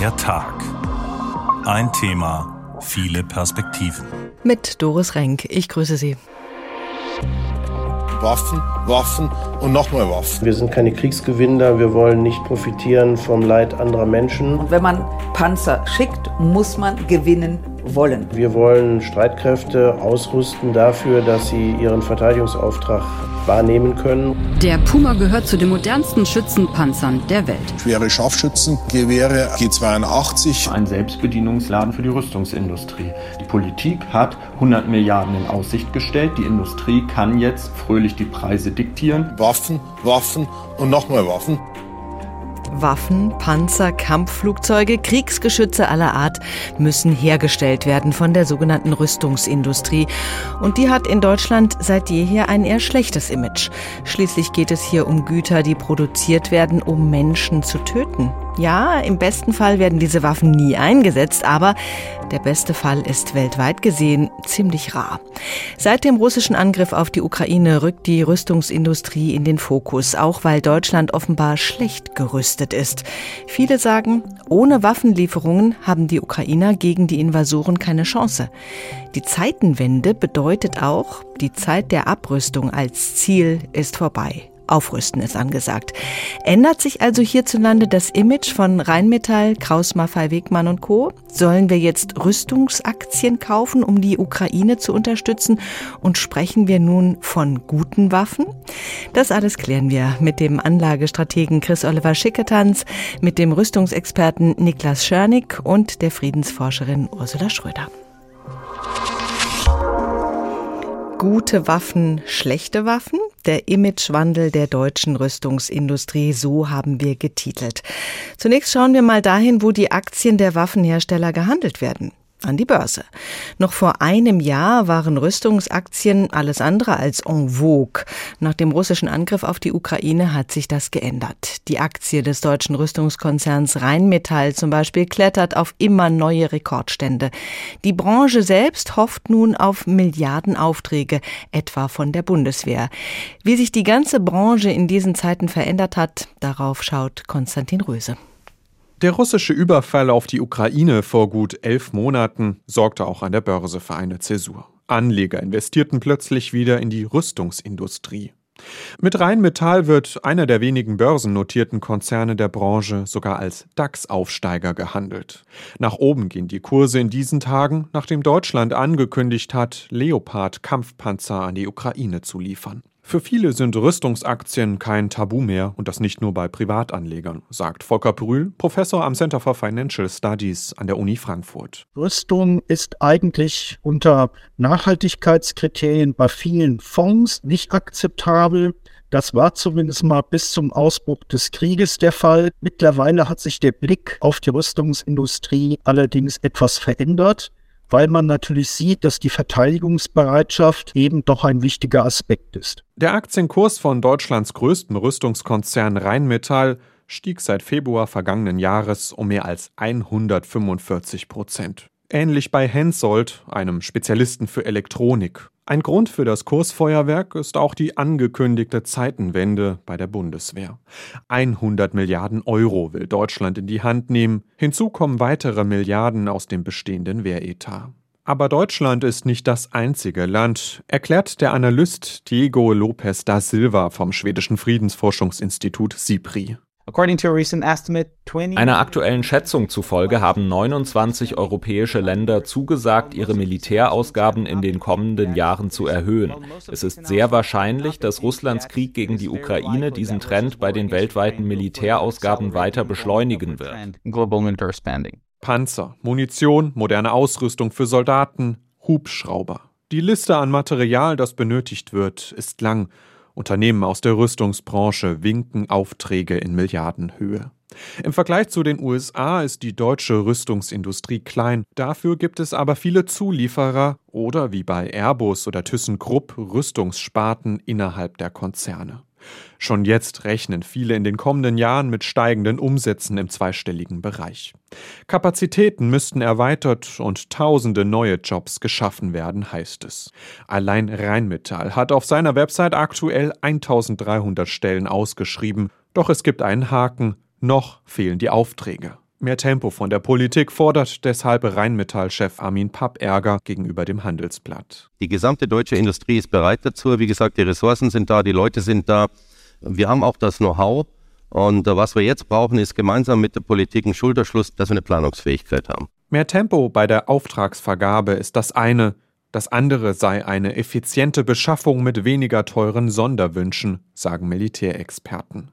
Der Tag. Ein Thema, viele Perspektiven. Mit Doris Renk. Ich grüße Sie. Waffen, Waffen und nochmal Waffen. Wir sind keine Kriegsgewinner, wir wollen nicht profitieren vom Leid anderer Menschen. Und wenn man Panzer schickt, muss man gewinnen wollen. Wir wollen Streitkräfte ausrüsten dafür, dass sie ihren Verteidigungsauftrag wahrnehmen können. Der Puma gehört zu den modernsten Schützenpanzern der Welt. Schwere Scharfschützengewehre G82. Ein Selbstbedienungsladen für die Rüstungsindustrie. Die Politik hat 100 Milliarden in Aussicht gestellt. Die Industrie kann jetzt fröhlich die Preise diktieren. Waffen, Waffen und nochmal Waffen. Waffen, Panzer, Kampfflugzeuge, Kriegsgeschütze aller Art müssen hergestellt werden von der sogenannten Rüstungsindustrie. Und die hat in Deutschland seit jeher ein eher schlechtes Image. Schließlich geht es hier um Güter, die produziert werden, um Menschen zu töten. Ja, im besten Fall werden diese Waffen nie eingesetzt, aber der beste Fall ist weltweit gesehen ziemlich rar. Seit dem russischen Angriff auf die Ukraine rückt die Rüstungsindustrie in den Fokus, auch weil Deutschland offenbar schlecht gerüstet ist. Viele sagen, ohne Waffenlieferungen haben die Ukrainer gegen die Invasoren keine Chance. Die Zeitenwende bedeutet auch, die Zeit der Abrüstung als Ziel ist vorbei. Aufrüsten ist angesagt. Ändert sich also hierzulande das Image von Rheinmetall, Kraus Maffei Wegmann und Co.? Sollen wir jetzt Rüstungsaktien kaufen, um die Ukraine zu unterstützen? Und sprechen wir nun von guten Waffen? Das alles klären wir mit dem Anlagestrategen Chris Oliver Schicketanz, mit dem Rüstungsexperten Niklas Schörnig und der Friedensforscherin Ursula Schröder. Gute Waffen, schlechte Waffen? Der Imagewandel der deutschen Rüstungsindustrie, so haben wir getitelt. Zunächst schauen wir mal dahin, wo die Aktien der Waffenhersteller gehandelt werden an die Börse. Noch vor einem Jahr waren Rüstungsaktien alles andere als en vogue. Nach dem russischen Angriff auf die Ukraine hat sich das geändert. Die Aktie des deutschen Rüstungskonzerns Rheinmetall zum Beispiel klettert auf immer neue Rekordstände. Die Branche selbst hofft nun auf Milliardenaufträge, etwa von der Bundeswehr. Wie sich die ganze Branche in diesen Zeiten verändert hat, darauf schaut Konstantin Röse. Der russische Überfall auf die Ukraine vor gut elf Monaten sorgte auch an der Börse für eine Zäsur. Anleger investierten plötzlich wieder in die Rüstungsindustrie. Mit Rheinmetall wird einer der wenigen börsennotierten Konzerne der Branche sogar als DAX-Aufsteiger gehandelt. Nach oben gehen die Kurse in diesen Tagen, nachdem Deutschland angekündigt hat, Leopard-Kampfpanzer an die Ukraine zu liefern. Für viele sind Rüstungsaktien kein Tabu mehr und das nicht nur bei Privatanlegern, sagt Volker Brühl, Professor am Center for Financial Studies an der Uni Frankfurt. Rüstung ist eigentlich unter Nachhaltigkeitskriterien bei vielen Fonds nicht akzeptabel. Das war zumindest mal bis zum Ausbruch des Krieges der Fall. Mittlerweile hat sich der Blick auf die Rüstungsindustrie allerdings etwas verändert weil man natürlich sieht, dass die Verteidigungsbereitschaft eben doch ein wichtiger Aspekt ist. Der Aktienkurs von Deutschlands größtem Rüstungskonzern Rheinmetall stieg seit Februar vergangenen Jahres um mehr als 145 Prozent. Ähnlich bei Hensoldt, einem Spezialisten für Elektronik. Ein Grund für das Kursfeuerwerk ist auch die angekündigte Zeitenwende bei der Bundeswehr. 100 Milliarden Euro will Deutschland in die Hand nehmen. Hinzu kommen weitere Milliarden aus dem bestehenden Wehretat. Aber Deutschland ist nicht das einzige Land, erklärt der Analyst Diego Lopez da Silva vom schwedischen Friedensforschungsinstitut SIPRI. Einer aktuellen Schätzung zufolge haben 29 europäische Länder zugesagt, ihre Militärausgaben in den kommenden Jahren zu erhöhen. Es ist sehr wahrscheinlich, dass Russlands Krieg gegen die Ukraine diesen Trend bei den weltweiten Militärausgaben weiter beschleunigen wird. Panzer, Munition, moderne Ausrüstung für Soldaten, Hubschrauber. Die Liste an Material, das benötigt wird, ist lang Unternehmen aus der Rüstungsbranche winken Aufträge in Milliardenhöhe. Im Vergleich zu den USA ist die deutsche Rüstungsindustrie klein. Dafür gibt es aber viele Zulieferer oder wie bei Airbus oder ThyssenKrupp Rüstungssparten innerhalb der Konzerne. Schon jetzt rechnen viele in den kommenden Jahren mit steigenden Umsätzen im zweistelligen Bereich. Kapazitäten müssten erweitert und tausende neue Jobs geschaffen werden, heißt es. Allein Rheinmetall hat auf seiner Website aktuell 1300 Stellen ausgeschrieben, doch es gibt einen Haken, noch fehlen die Aufträge. Mehr Tempo von der Politik fordert deshalb Rheinmetall-Chef Armin Papp Ärger gegenüber dem Handelsblatt. Die gesamte deutsche Industrie ist bereit dazu. Wie gesagt, die Ressourcen sind da, die Leute sind da. Wir haben auch das Know-how. Und äh, was wir jetzt brauchen, ist gemeinsam mit der Politik ein Schulterschluss, dass wir eine Planungsfähigkeit haben. Mehr Tempo bei der Auftragsvergabe ist das eine. Das andere sei eine effiziente Beschaffung mit weniger teuren Sonderwünschen, sagen Militärexperten.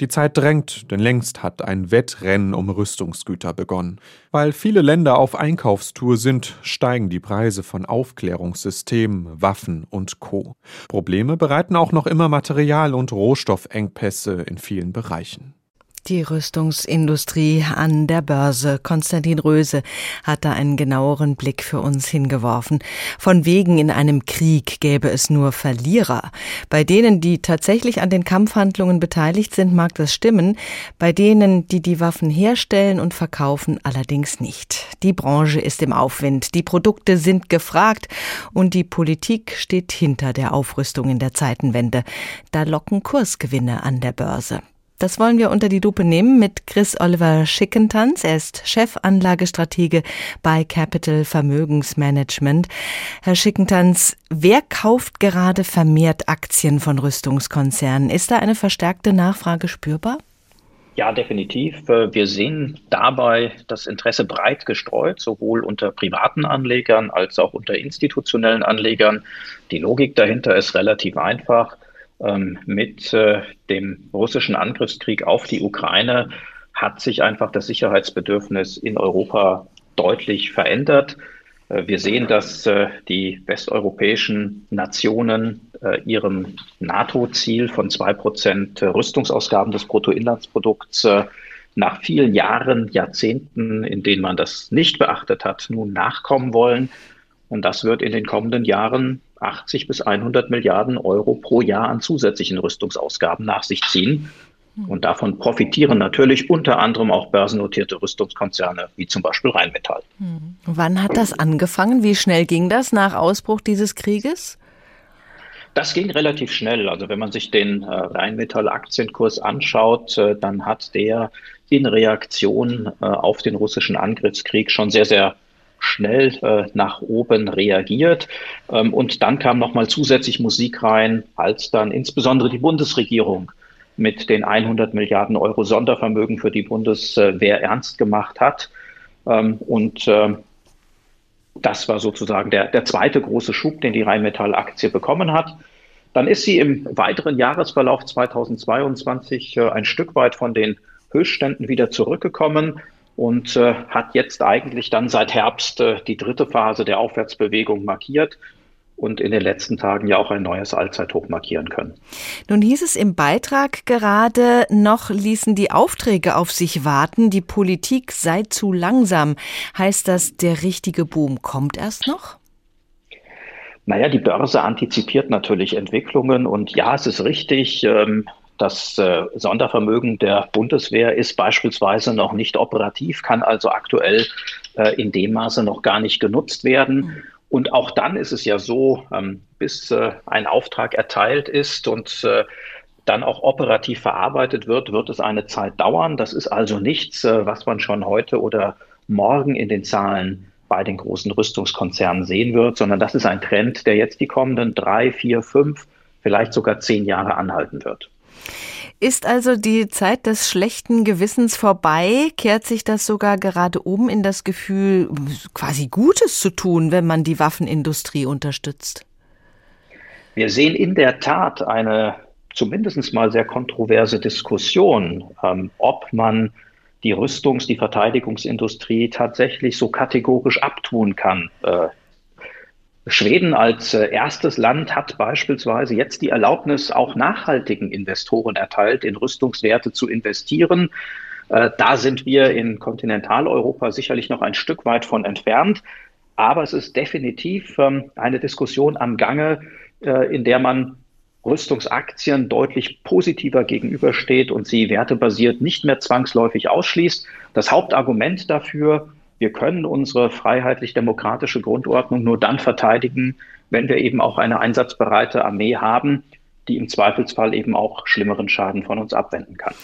Die Zeit drängt, denn längst hat ein Wettrennen um Rüstungsgüter begonnen. Weil viele Länder auf Einkaufstour sind, steigen die Preise von Aufklärungssystemen, Waffen und Co. Probleme bereiten auch noch immer Material- und Rohstoffengpässe in vielen Bereichen. Die Rüstungsindustrie an der Börse. Konstantin Röse hat da einen genaueren Blick für uns hingeworfen. Von wegen in einem Krieg gäbe es nur Verlierer. Bei denen, die tatsächlich an den Kampfhandlungen beteiligt sind, mag das stimmen. Bei denen, die die Waffen herstellen und verkaufen, allerdings nicht. Die Branche ist im Aufwind. Die Produkte sind gefragt und die Politik steht hinter der Aufrüstung in der Zeitenwende. Da locken Kursgewinne an der Börse. Das wollen wir unter die Lupe nehmen mit Chris Oliver Schickentanz. Er ist Chefanlagestratege bei Capital Vermögensmanagement. Herr Schickentanz, wer kauft gerade vermehrt Aktien von Rüstungskonzernen? Ist da eine verstärkte Nachfrage spürbar? Ja, definitiv. Wir sehen dabei das Interesse breit gestreut, sowohl unter privaten Anlegern als auch unter institutionellen Anlegern. Die Logik dahinter ist relativ einfach ähm, mit äh, dem russischen Angriffskrieg auf die Ukraine hat sich einfach das Sicherheitsbedürfnis in Europa deutlich verändert. Äh, wir sehen, dass äh, die westeuropäischen Nationen ihrem NATO-Ziel von zwei Prozent Rüstungsausgaben des Bruttoinlandsprodukts nach vielen Jahren, Jahrzehnten, in denen man das nicht beachtet hat, nun nachkommen wollen. Und das wird in den kommenden Jahren 80 bis 100 Milliarden Euro pro Jahr an zusätzlichen Rüstungsausgaben nach sich ziehen. Und davon profitieren natürlich unter anderem auch börsennotierte Rüstungskonzerne wie zum Beispiel Rheinmetall. Hm. Wann hat das angefangen? Wie schnell ging das nach Ausbruch dieses Krieges? Das ging relativ schnell. Also wenn man sich den äh, Rheinmetall-Aktienkurs anschaut, äh, dann hat der in Reaktion äh, auf den russischen Angriffskrieg schon sehr, sehr schnell äh, nach oben reagiert. Ähm, und dann kam nochmal zusätzlich Musik rein, als dann insbesondere die Bundesregierung mit den 100 Milliarden Euro Sondervermögen für die Bundeswehr ernst gemacht hat. Ähm, und äh, das war sozusagen der, der zweite große Schub, den die Rheinmetall-Aktie bekommen hat. Dann ist sie im weiteren Jahresverlauf 2022 äh, ein Stück weit von den Höchstständen wieder zurückgekommen und äh, hat jetzt eigentlich dann seit Herbst äh, die dritte Phase der Aufwärtsbewegung markiert und in den letzten Tagen ja auch ein neues Allzeithoch markieren können. Nun hieß es im Beitrag gerade, noch ließen die Aufträge auf sich warten, die Politik sei zu langsam. Heißt das, der richtige Boom kommt erst noch? Naja, die Börse antizipiert natürlich Entwicklungen und ja, es ist richtig, ähm, das äh, Sondervermögen der Bundeswehr ist beispielsweise noch nicht operativ, kann also aktuell äh, in dem Maße noch gar nicht genutzt werden. Und auch dann ist es ja so, ähm, bis äh, ein Auftrag erteilt ist und äh, dann auch operativ verarbeitet wird, wird es eine Zeit dauern. Das ist also nichts, äh, was man schon heute oder morgen in den Zahlen bei den großen Rüstungskonzernen sehen wird, sondern das ist ein Trend, der jetzt die kommenden drei, vier, fünf, vielleicht sogar zehn Jahre anhalten wird. Ist also die Zeit des schlechten Gewissens vorbei? Kehrt sich das sogar gerade um in das Gefühl, quasi Gutes zu tun, wenn man die Waffenindustrie unterstützt? Wir sehen in der Tat eine zumindest mal sehr kontroverse Diskussion, ähm, ob man die Rüstungs-, die Verteidigungsindustrie tatsächlich so kategorisch abtun kann. Äh, Schweden als äh, erstes Land hat beispielsweise jetzt die Erlaubnis, auch nachhaltigen Investoren erteilt, in Rüstungswerte zu investieren. Äh, da sind wir in Kontinentaleuropa sicherlich noch ein Stück weit von entfernt. Aber es ist definitiv ähm, eine Diskussion am Gange, äh, in der man Rüstungsaktien deutlich positiver gegenübersteht und sie wertebasiert nicht mehr zwangsläufig ausschließt. Das Hauptargument dafür wir können unsere freiheitlich-demokratische Grundordnung nur dann verteidigen, wenn wir eben auch eine einsatzbereite Armee haben, die im Zweifelsfall eben auch schlimmeren Schaden von uns abwenden kann.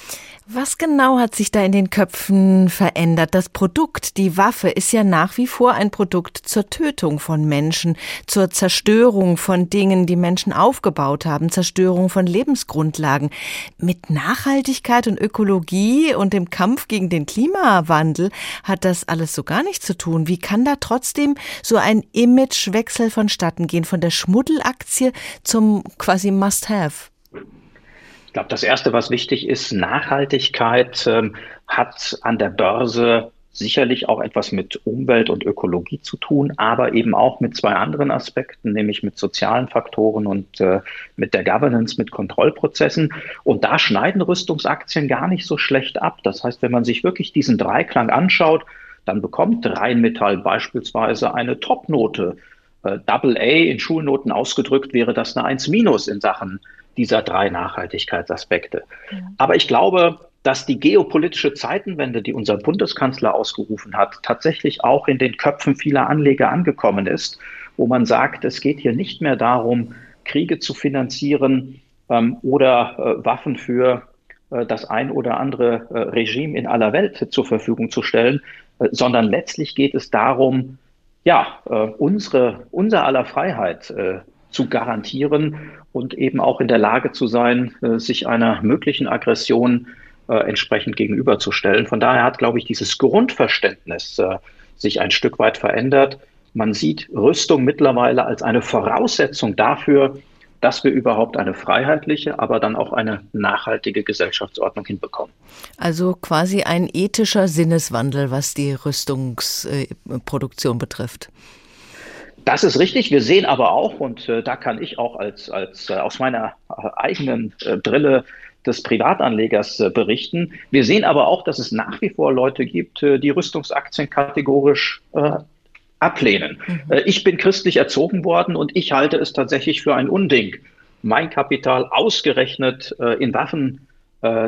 Was genau hat sich da in den Köpfen verändert? Das Produkt, die Waffe, ist ja nach wie vor ein Produkt zur Tötung von Menschen, zur Zerstörung von Dingen, die Menschen aufgebaut haben, Zerstörung von Lebensgrundlagen. Mit Nachhaltigkeit und Ökologie und dem Kampf gegen den Klimawandel hat das alles so gar nichts zu tun. Wie kann da trotzdem so ein Imagewechsel vonstatten gehen, von der Schmuddelaktie zum quasi Must-Have? Ich glaube, das Erste, was wichtig ist, Nachhaltigkeit ähm, hat an der Börse sicherlich auch etwas mit Umwelt und Ökologie zu tun, aber eben auch mit zwei anderen Aspekten, nämlich mit sozialen Faktoren und äh, mit der Governance, mit Kontrollprozessen. Und da schneiden Rüstungsaktien gar nicht so schlecht ab. Das heißt, wenn man sich wirklich diesen Dreiklang anschaut, dann bekommt Rheinmetall beispielsweise eine Topnote. Äh, Double A in Schulnoten ausgedrückt wäre das eine 1 minus in Sachen dieser drei Nachhaltigkeitsaspekte. Ja. Aber ich glaube, dass die geopolitische Zeitenwende, die unser Bundeskanzler ausgerufen hat, tatsächlich auch in den Köpfen vieler Anleger angekommen ist, wo man sagt, es geht hier nicht mehr darum, Kriege zu finanzieren ähm, oder äh, Waffen für äh, das ein oder andere äh, Regime in aller Welt zur Verfügung zu stellen, äh, sondern letztlich geht es darum, ja, äh, unsere, unser aller Freiheit äh, zu garantieren und eben auch in der Lage zu sein, äh, sich einer möglichen Aggression äh, entsprechend gegenüberzustellen. Von daher hat, glaube ich, dieses Grundverständnis äh, sich ein Stück weit verändert. Man sieht Rüstung mittlerweile als eine Voraussetzung dafür, dass wir überhaupt eine freiheitliche, aber dann auch eine nachhaltige Gesellschaftsordnung hinbekommen. Also quasi ein ethischer Sinneswandel, was die Rüstungsproduktion betrifft. Das ist richtig. Wir sehen aber auch, und äh, da kann ich auch als, als äh, aus meiner äh, eigenen Brille des Privatanlegers berichten. Wir sehen aber auch, dass es nach wie vor Leute gibt, die Rüstungsaktien kategorisch ablehnen. Mhm. ich bin christlich erzogen worden und ich halte es tatsächlich für ein Unding, mein Kapital ausgerechnet in Waffen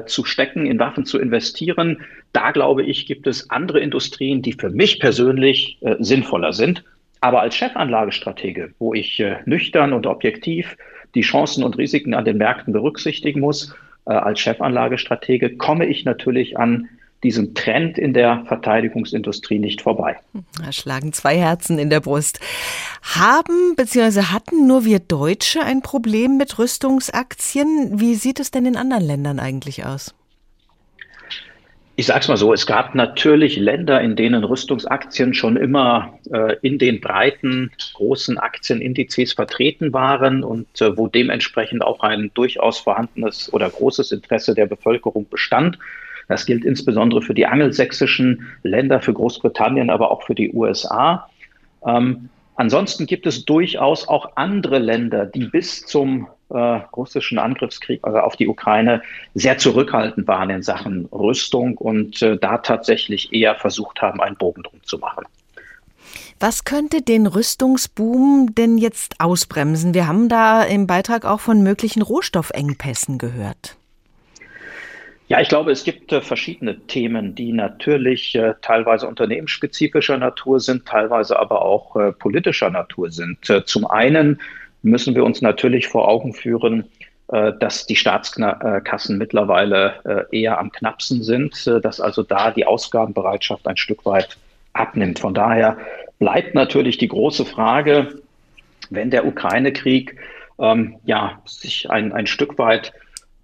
zu stecken, in Waffen zu investieren. Da glaube ich, gibt es andere Industrien, die für mich persönlich sinnvoller sind. Aber als Chefanlagestratege, wo ich äh, nüchtern und objektiv die Chancen und Risiken an den Märkten berücksichtigen muss, äh, als Chefanlagestratege komme ich natürlich an diesem Trend in der Verteidigungsindustrie nicht vorbei. Da schlagen zwei Herzen in der Brust. Haben bzw. hatten nur wir Deutsche ein Problem mit Rüstungsaktien? Wie sieht es denn in anderen Ländern eigentlich aus? Ich sage es mal so, es gab natürlich Länder, in denen Rüstungsaktien schon immer äh, in den breiten, großen Aktienindizes vertreten waren und äh, wo dementsprechend auch ein durchaus vorhandenes oder großes Interesse der Bevölkerung bestand. Das gilt insbesondere für die angelsächsischen Länder, für Großbritannien, aber auch für die USA. Ähm, ansonsten gibt es durchaus auch andere Länder, die bis zum äh, russischen Angriffskrieg also auf die Ukraine sehr zurückhaltend waren in Sachen Rüstung und äh, da tatsächlich eher versucht haben, einen Bogen drum zu machen. Was könnte den Rüstungsboom denn jetzt ausbremsen? Wir haben da im Beitrag auch von möglichen Rohstoffengpässen gehört. Ja, ich glaube, es gibt äh, verschiedene Themen, die natürlich äh, teilweise unternehmensspezifischer Natur sind, teilweise aber auch äh, politischer Natur sind. Äh, zum einen müssen wir uns natürlich vor Augen führen, äh, dass die Staatskassen mittlerweile äh, eher am knappsten sind, dass also da die Ausgabenbereitschaft ein Stück weit abnimmt. Von daher bleibt natürlich die große Frage, wenn der Ukraine-Krieg ähm, ja, sich ein, ein Stück weit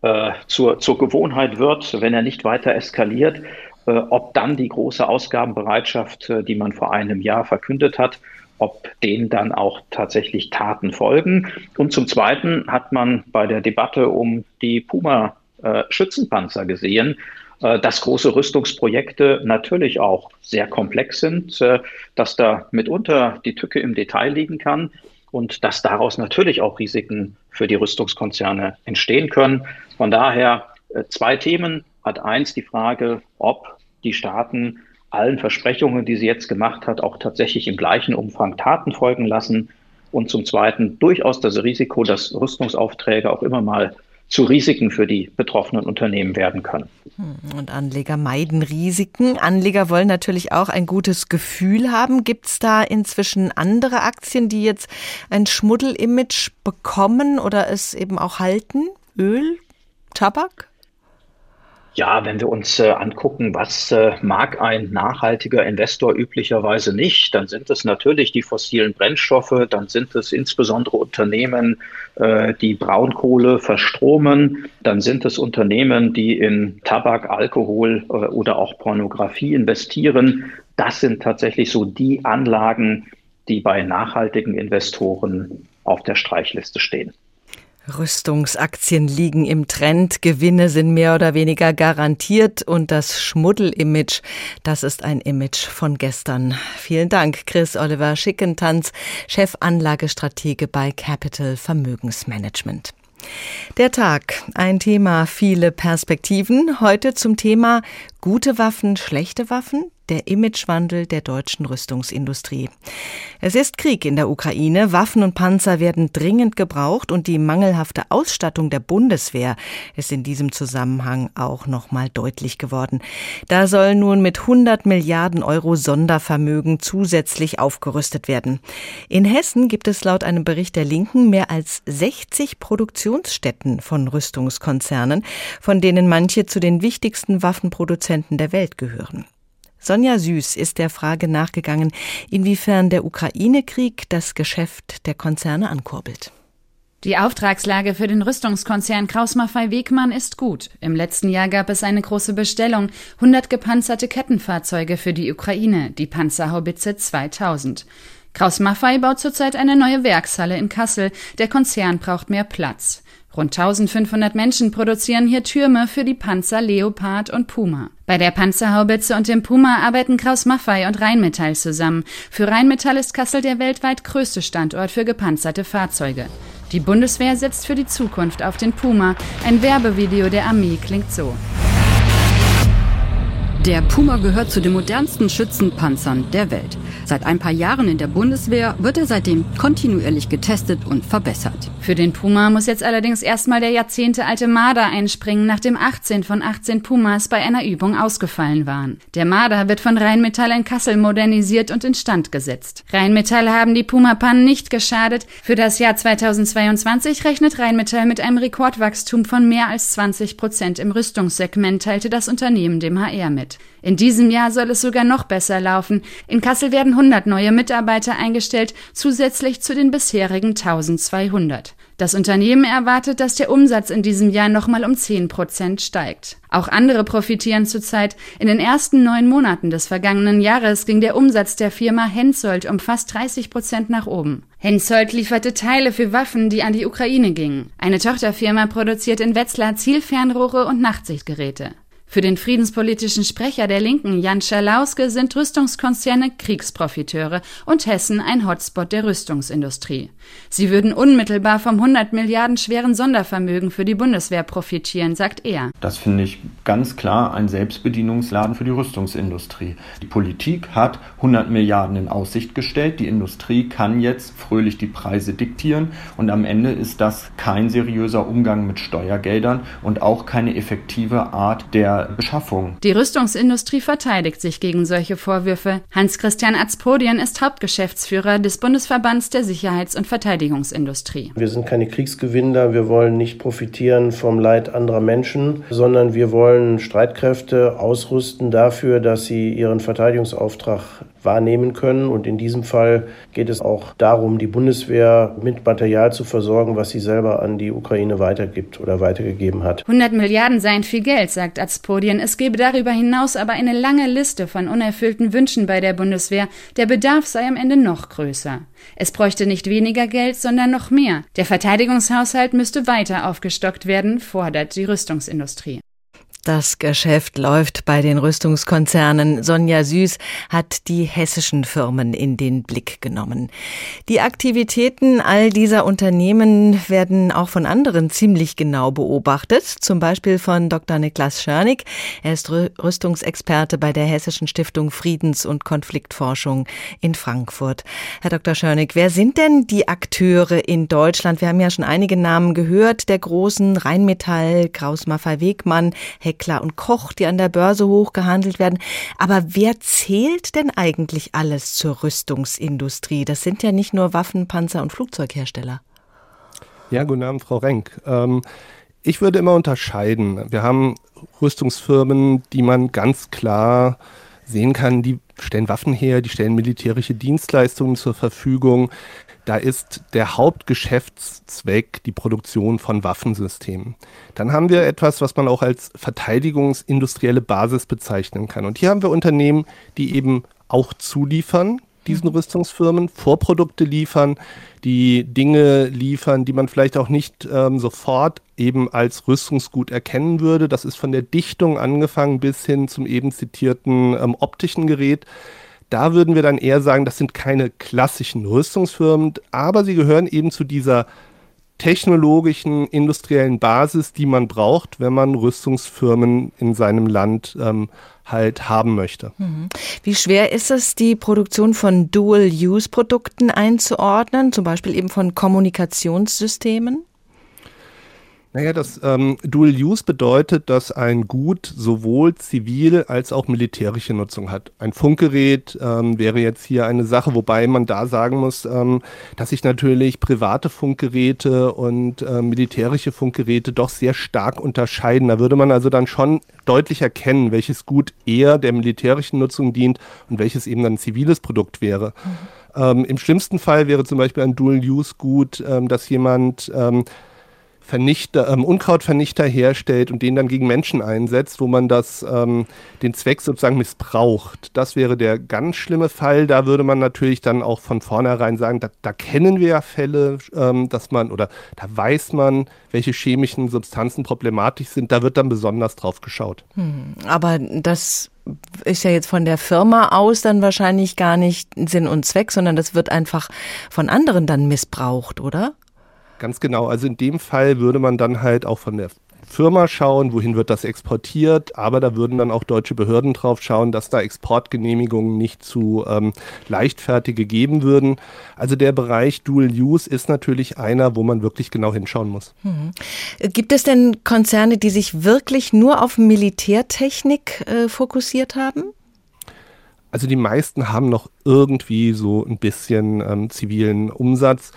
äh, zur, zur Gewohnheit wird, wenn er nicht weiter eskaliert, äh, ob dann die große Ausgabenbereitschaft, äh, die man vor einem Jahr verkündet hat, ob denen dann auch tatsächlich Taten folgen. Und zum Zweiten hat man bei der Debatte um die Puma-Schützenpanzer gesehen, äh, dass große Rüstungsprojekte natürlich auch sehr komplex sind, äh, dass da mitunter die Tücke im Detail liegen kann und dass daraus natürlich auch Risiken für die Rüstungskonzerne entstehen können. Von daher äh, zwei Themen. Hat eins die Frage, ob die Staaten allen Versprechungen, die sie jetzt gemacht hat, auch tatsächlich im gleichen Umfang Taten folgen lassen. Und zum Zweiten durchaus das Risiko, dass Rüstungsaufträge auch immer mal zu Risiken für die betroffenen Unternehmen werden können. Hm, und Anleger meiden Risiken. Anleger wollen natürlich auch ein gutes Gefühl haben. Gibt es da inzwischen andere Aktien, die jetzt ein Schmuddelimage bekommen oder es eben auch halten? Öl, Tabak? Ja, wenn wir uns äh, angucken, was äh, mag ein nachhaltiger Investor üblicherweise nicht, dann sind es natürlich die fossilen Brennstoffe, dann sind es insbesondere Unternehmen, äh, die Braunkohle verstromen, dann sind es Unternehmen, die in Tabak, Alkohol äh, oder auch Pornografie investieren. Das sind tatsächlich so die Anlagen, die bei nachhaltigen Investoren auf der Streichliste stehen. Rüstungsaktien liegen im Trend, Gewinne sind mehr oder weniger garantiert und das Schmuddel-Image, das ist ein Image von gestern. Vielen Dank, Chris Oliver Schickentanz, Chefanlagestratege bei Capital Vermögensmanagement. Der Tag, ein Thema, viele Perspektiven. Heute zum Thema gute Waffen, schlechte Waffen, der Imagewandel der deutschen Rüstungsindustrie. Es ist Krieg in der Ukraine, Waffen und Panzer werden dringend gebraucht und die mangelhafte Ausstattung der Bundeswehr ist in diesem Zusammenhang auch nochmal deutlich geworden. Da soll nun mit 100 Milliarden Euro Sondervermögen zusätzlich aufgerüstet werden. In Hessen gibt es laut einem Bericht der Linken mehr als 60 Produktionsstätten von Rüstungskonzernen, von denen manche zu den wichtigsten Waffenproduzenten der Welt gehören. Sonja Süß ist der Frage nachgegangen, inwiefern der Ukraine-Krieg das Geschäft der Konzerne ankurbelt. Die Auftragslage für den Rüstungskonzern Kraus-Maffei-Wegmann ist gut. Im letzten Jahr gab es eine große Bestellung, 100 gepanzerte Kettenfahrzeuge für die Ukraine, die Panzerhaubitze 2000. Kraus-Maffei baut zurzeit eine neue Werkshalle in Kassel. Der Konzern braucht mehr Platz. Rund 1500 Menschen produzieren hier Türme für die Panzer Leopard und Puma. Bei der Panzerhaubitze und dem Puma arbeiten Kraus Maffei und Rheinmetall zusammen. Für Rheinmetall ist Kassel der weltweit größte Standort für gepanzerte Fahrzeuge. Die Bundeswehr setzt für die Zukunft auf den Puma. Ein Werbevideo der Armee klingt so. Der Puma gehört zu den modernsten Schützenpanzern der Welt. Seit ein paar Jahren in der Bundeswehr wird er seitdem kontinuierlich getestet und verbessert. Für den Puma muss jetzt allerdings erstmal der jahrzehntealte Marder einspringen, nachdem 18 von 18 Pumas bei einer Übung ausgefallen waren. Der Marder wird von Rheinmetall in Kassel modernisiert und instand gesetzt. Rheinmetall haben die Puma-Pannen nicht geschadet. Für das Jahr 2022 rechnet Rheinmetall mit einem Rekordwachstum von mehr als 20 Prozent im Rüstungssegment, teilte das Unternehmen dem HR mit. In diesem Jahr soll es sogar noch besser laufen. In Kassel werden 100 neue Mitarbeiter eingestellt, zusätzlich zu den bisherigen 1200. Das Unternehmen erwartet, dass der Umsatz in diesem Jahr nochmal um 10 Prozent steigt. Auch andere profitieren zurzeit. In den ersten neun Monaten des vergangenen Jahres ging der Umsatz der Firma Hensoldt um fast 30 Prozent nach oben. Hensoldt lieferte Teile für Waffen, die an die Ukraine gingen. Eine Tochterfirma produziert in Wetzlar Zielfernrohre und Nachtsichtgeräte. Für den friedenspolitischen Sprecher der Linken Jan Schalauske sind Rüstungskonzerne Kriegsprofiteure und Hessen ein Hotspot der Rüstungsindustrie. Sie würden unmittelbar vom 100 Milliarden schweren Sondervermögen für die Bundeswehr profitieren, sagt er. Das finde ich ganz klar ein Selbstbedienungsladen für die Rüstungsindustrie. Die Politik hat 100 Milliarden in Aussicht gestellt, die Industrie kann jetzt fröhlich die Preise diktieren und am Ende ist das kein seriöser Umgang mit Steuergeldern und auch keine effektive Art der Beschaffung. Die Rüstungsindustrie verteidigt sich gegen solche Vorwürfe. Hans-Christian Azpodien ist Hauptgeschäftsführer des Bundesverbands der Sicherheits- und Verteidigungsindustrie. Wir sind keine Kriegsgewinner, wir wollen nicht profitieren vom Leid anderer Menschen, sondern wir wollen Streitkräfte ausrüsten dafür, dass sie ihren Verteidigungsauftrag wahrnehmen können. Und in diesem Fall geht es auch darum, die Bundeswehr mit Material zu versorgen, was sie selber an die Ukraine weitergibt oder weitergegeben hat. 100 Milliarden seien viel Geld, sagt Azpodien. Es gebe darüber hinaus aber eine lange Liste von unerfüllten Wünschen bei der Bundeswehr. Der Bedarf sei am Ende noch größer. Es bräuchte nicht weniger Geld, sondern noch mehr. Der Verteidigungshaushalt müsste weiter aufgestockt werden, fordert die Rüstungsindustrie. Das Geschäft läuft bei den Rüstungskonzernen. Sonja Süß hat die hessischen Firmen in den Blick genommen. Die Aktivitäten all dieser Unternehmen werden auch von anderen ziemlich genau beobachtet, zum Beispiel von Dr. Niklas Schörnig. Er ist Rüstungsexperte bei der Hessischen Stiftung Friedens- und Konfliktforschung in Frankfurt. Herr Dr. Schörnig, wer sind denn die Akteure in Deutschland? Wir haben ja schon einige Namen gehört, der großen Rheinmetall, Kraus-Maffei-Wegmann, Heckler und Koch, die an der Börse hochgehandelt werden. Aber wer zählt denn eigentlich alles zur Rüstungsindustrie? Das sind ja nicht nur Waffen, Panzer und Flugzeughersteller. Ja, guten Abend, Frau Renk. Ähm, Ich würde immer unterscheiden. Wir haben Rüstungsfirmen, die man ganz klar sehen kann, die stellen Waffen her, die stellen militärische Dienstleistungen zur Verfügung. Da ist der Hauptgeschäftszweck die Produktion von Waffensystemen. Dann haben wir etwas, was man auch als verteidigungsindustrielle Basis bezeichnen kann. Und hier haben wir Unternehmen, die eben auch zuliefern, diesen Rüstungsfirmen, Vorprodukte liefern, die Dinge liefern, die man vielleicht auch nicht ähm, sofort eben als Rüstungsgut erkennen würde. Das ist von der Dichtung angefangen bis hin zum eben zitierten ähm, optischen Gerät. Da würden wir dann eher sagen, das sind keine klassischen Rüstungsfirmen, aber sie gehören eben zu dieser technologischen, industriellen Basis, die man braucht, wenn man Rüstungsfirmen in seinem Land ähm, halt haben möchte. Mhm. Wie schwer ist es, die Produktion von Dual-Use-Produkten einzuordnen, zum Beispiel eben von Kommunikationssystemen? Naja, das ähm, Dual Use bedeutet, dass ein Gut sowohl zivil als auch militärische Nutzung hat. Ein Funkgerät ähm, wäre jetzt hier eine Sache, wobei man da sagen muss, ähm, dass sich natürlich private Funkgeräte und äh, militärische Funkgeräte doch sehr stark unterscheiden. Da würde man also dann schon deutlich erkennen, welches Gut eher der militärischen Nutzung dient und welches eben dann ein ziviles Produkt wäre. Mhm. Ähm, Im schlimmsten Fall wäre zum Beispiel ein Dual-Use-Gut, ähm, dass jemand ähm, Vernichter, ähm, Unkrautvernichter herstellt und den dann gegen Menschen einsetzt, wo man das, ähm, den Zweck sozusagen missbraucht. Das wäre der ganz schlimme Fall. Da würde man natürlich dann auch von vornherein sagen, da, da kennen wir ja Fälle, ähm, dass man oder da weiß man, welche chemischen Substanzen problematisch sind. Da wird dann besonders drauf geschaut. Hm, aber das ist ja jetzt von der Firma aus dann wahrscheinlich gar nicht Sinn und Zweck, sondern das wird einfach von anderen dann missbraucht, oder? Ganz genau. Also in dem Fall würde man dann halt auch von der Firma schauen, wohin wird das exportiert, aber da würden dann auch deutsche Behörden drauf schauen, dass da Exportgenehmigungen nicht zu ähm, leichtfertig gegeben würden. Also der Bereich Dual Use ist natürlich einer, wo man wirklich genau hinschauen muss. Mhm. Gibt es denn Konzerne, die sich wirklich nur auf Militärtechnik äh, fokussiert haben? Also die meisten haben noch irgendwie so ein bisschen ähm, zivilen Umsatz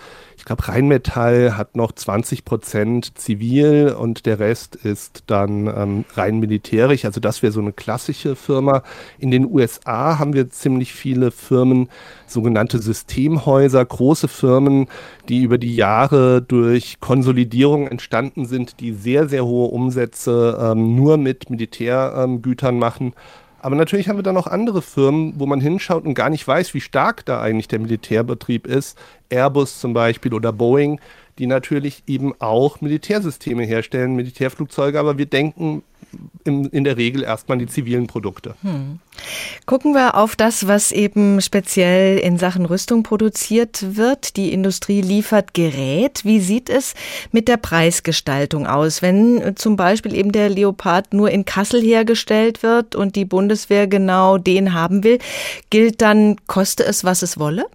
glaube, Rheinmetall hat noch 20 Prozent zivil und der Rest ist dann ähm, rein militärisch. Also das wäre so eine klassische Firma. In den USA haben wir ziemlich viele Firmen, sogenannte Systemhäuser, große Firmen, die über die Jahre durch Konsolidierung entstanden sind, die sehr, sehr hohe Umsätze ähm, nur mit Militärgütern ähm, machen. Aber natürlich haben wir dann auch andere Firmen, wo man hinschaut und gar nicht weiß, wie stark da eigentlich der Militärbetrieb ist. Airbus zum Beispiel oder Boeing, die natürlich eben auch Militärsysteme herstellen, Militärflugzeuge, aber wir denken in, in der Regel erstmal an die zivilen Produkte. Hm. Gucken wir auf das, was eben speziell in Sachen Rüstung produziert wird. Die Industrie liefert Gerät. Wie sieht es mit der Preisgestaltung aus? Wenn zum Beispiel eben der Leopard nur in Kassel hergestellt wird und die Bundeswehr genau den haben will, gilt dann, koste es, was es wolle?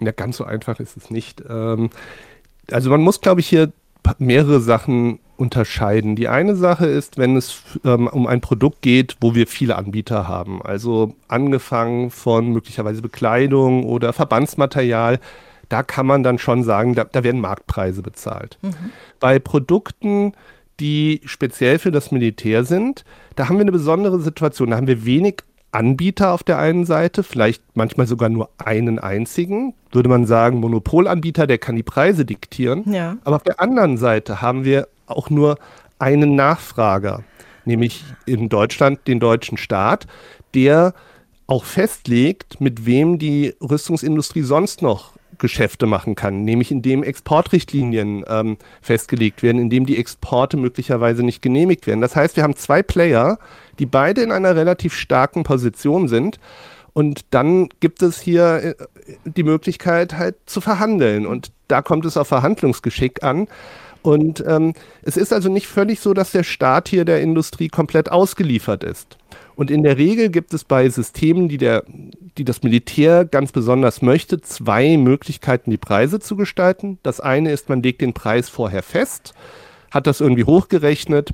Ja, ganz so einfach ist es nicht. Ähm, also man muss, glaube ich, hier mehrere Sachen unterscheiden. Die eine Sache ist, wenn es ähm, um ein Produkt geht, wo wir viele Anbieter haben. Also angefangen von möglicherweise Bekleidung oder Verbandsmaterial. Da kann man dann schon sagen, da, da werden Marktpreise bezahlt. Mhm. Bei Produkten, die speziell für das Militär sind, da haben wir eine besondere Situation. Da haben wir wenig Anbieter auf der einen Seite, vielleicht manchmal sogar nur einen einzigen, würde man sagen, Monopolanbieter, der kann die Preise diktieren. Ja. Aber auf der anderen Seite haben wir auch nur einen Nachfrager, nämlich in Deutschland den deutschen Staat, der auch festlegt, mit wem die Rüstungsindustrie sonst noch Geschäfte machen kann, nämlich indem Exportrichtlinien ähm, festgelegt werden, indem die Exporte möglicherweise nicht genehmigt werden. Das heißt, wir haben zwei Player, die beide in einer relativ starken Position sind. Und dann gibt es hier äh, die Möglichkeit halt zu verhandeln. Und da kommt es auf Verhandlungsgeschick an. Und ähm, es ist also nicht völlig so, dass der Staat hier der Industrie komplett ausgeliefert ist. Und in der Regel gibt es bei Systemen, die, der, die das Militär ganz besonders möchte, zwei Möglichkeiten, die Preise zu gestalten. Das eine ist, man legt den Preis vorher fest, hat das irgendwie hochgerechnet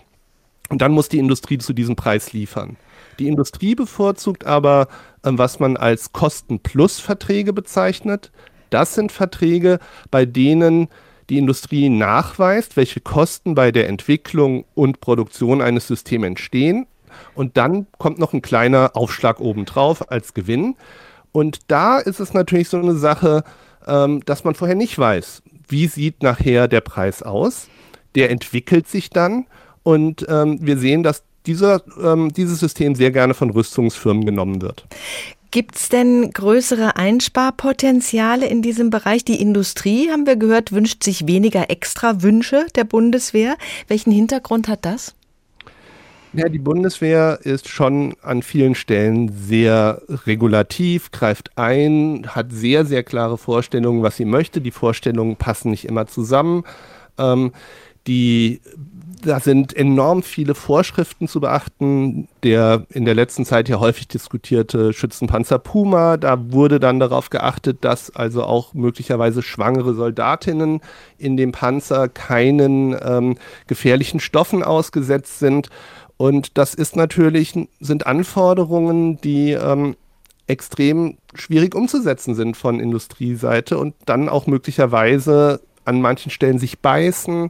und dann muss die Industrie zu diesem Preis liefern. Die Industrie bevorzugt aber, äh, was man als Kosten-Plus-Verträge bezeichnet. Das sind Verträge, bei denen die Industrie nachweist, welche Kosten bei der Entwicklung und Produktion eines Systems entstehen. Und dann kommt noch ein kleiner Aufschlag obendrauf als Gewinn. Und da ist es natürlich so eine Sache, ähm, dass man vorher nicht weiß, wie sieht nachher der Preis aus. Der entwickelt sich dann und ähm, wir sehen, dass dieser, ähm, dieses System sehr gerne von Rüstungsfirmen genommen wird. Gibt es denn größere Einsparpotenziale in diesem Bereich? Die Industrie, haben wir gehört, wünscht sich weniger extra Wünsche der Bundeswehr. Welchen Hintergrund hat das? Ja, die Bundeswehr ist schon an vielen Stellen sehr regulativ, greift ein, hat sehr, sehr klare Vorstellungen, was sie möchte. Die Vorstellungen passen nicht immer zusammen. Ähm, die da sind enorm viele Vorschriften zu beachten. Der in der letzten Zeit ja häufig diskutierte Schützenpanzer Puma, da wurde dann darauf geachtet, dass also auch möglicherweise schwangere Soldatinnen in dem Panzer keinen ähm, gefährlichen Stoffen ausgesetzt sind. Und das ist natürlich, sind Anforderungen, die ähm, extrem schwierig umzusetzen sind von Industrieseite und dann auch möglicherweise an manchen Stellen sich beißen,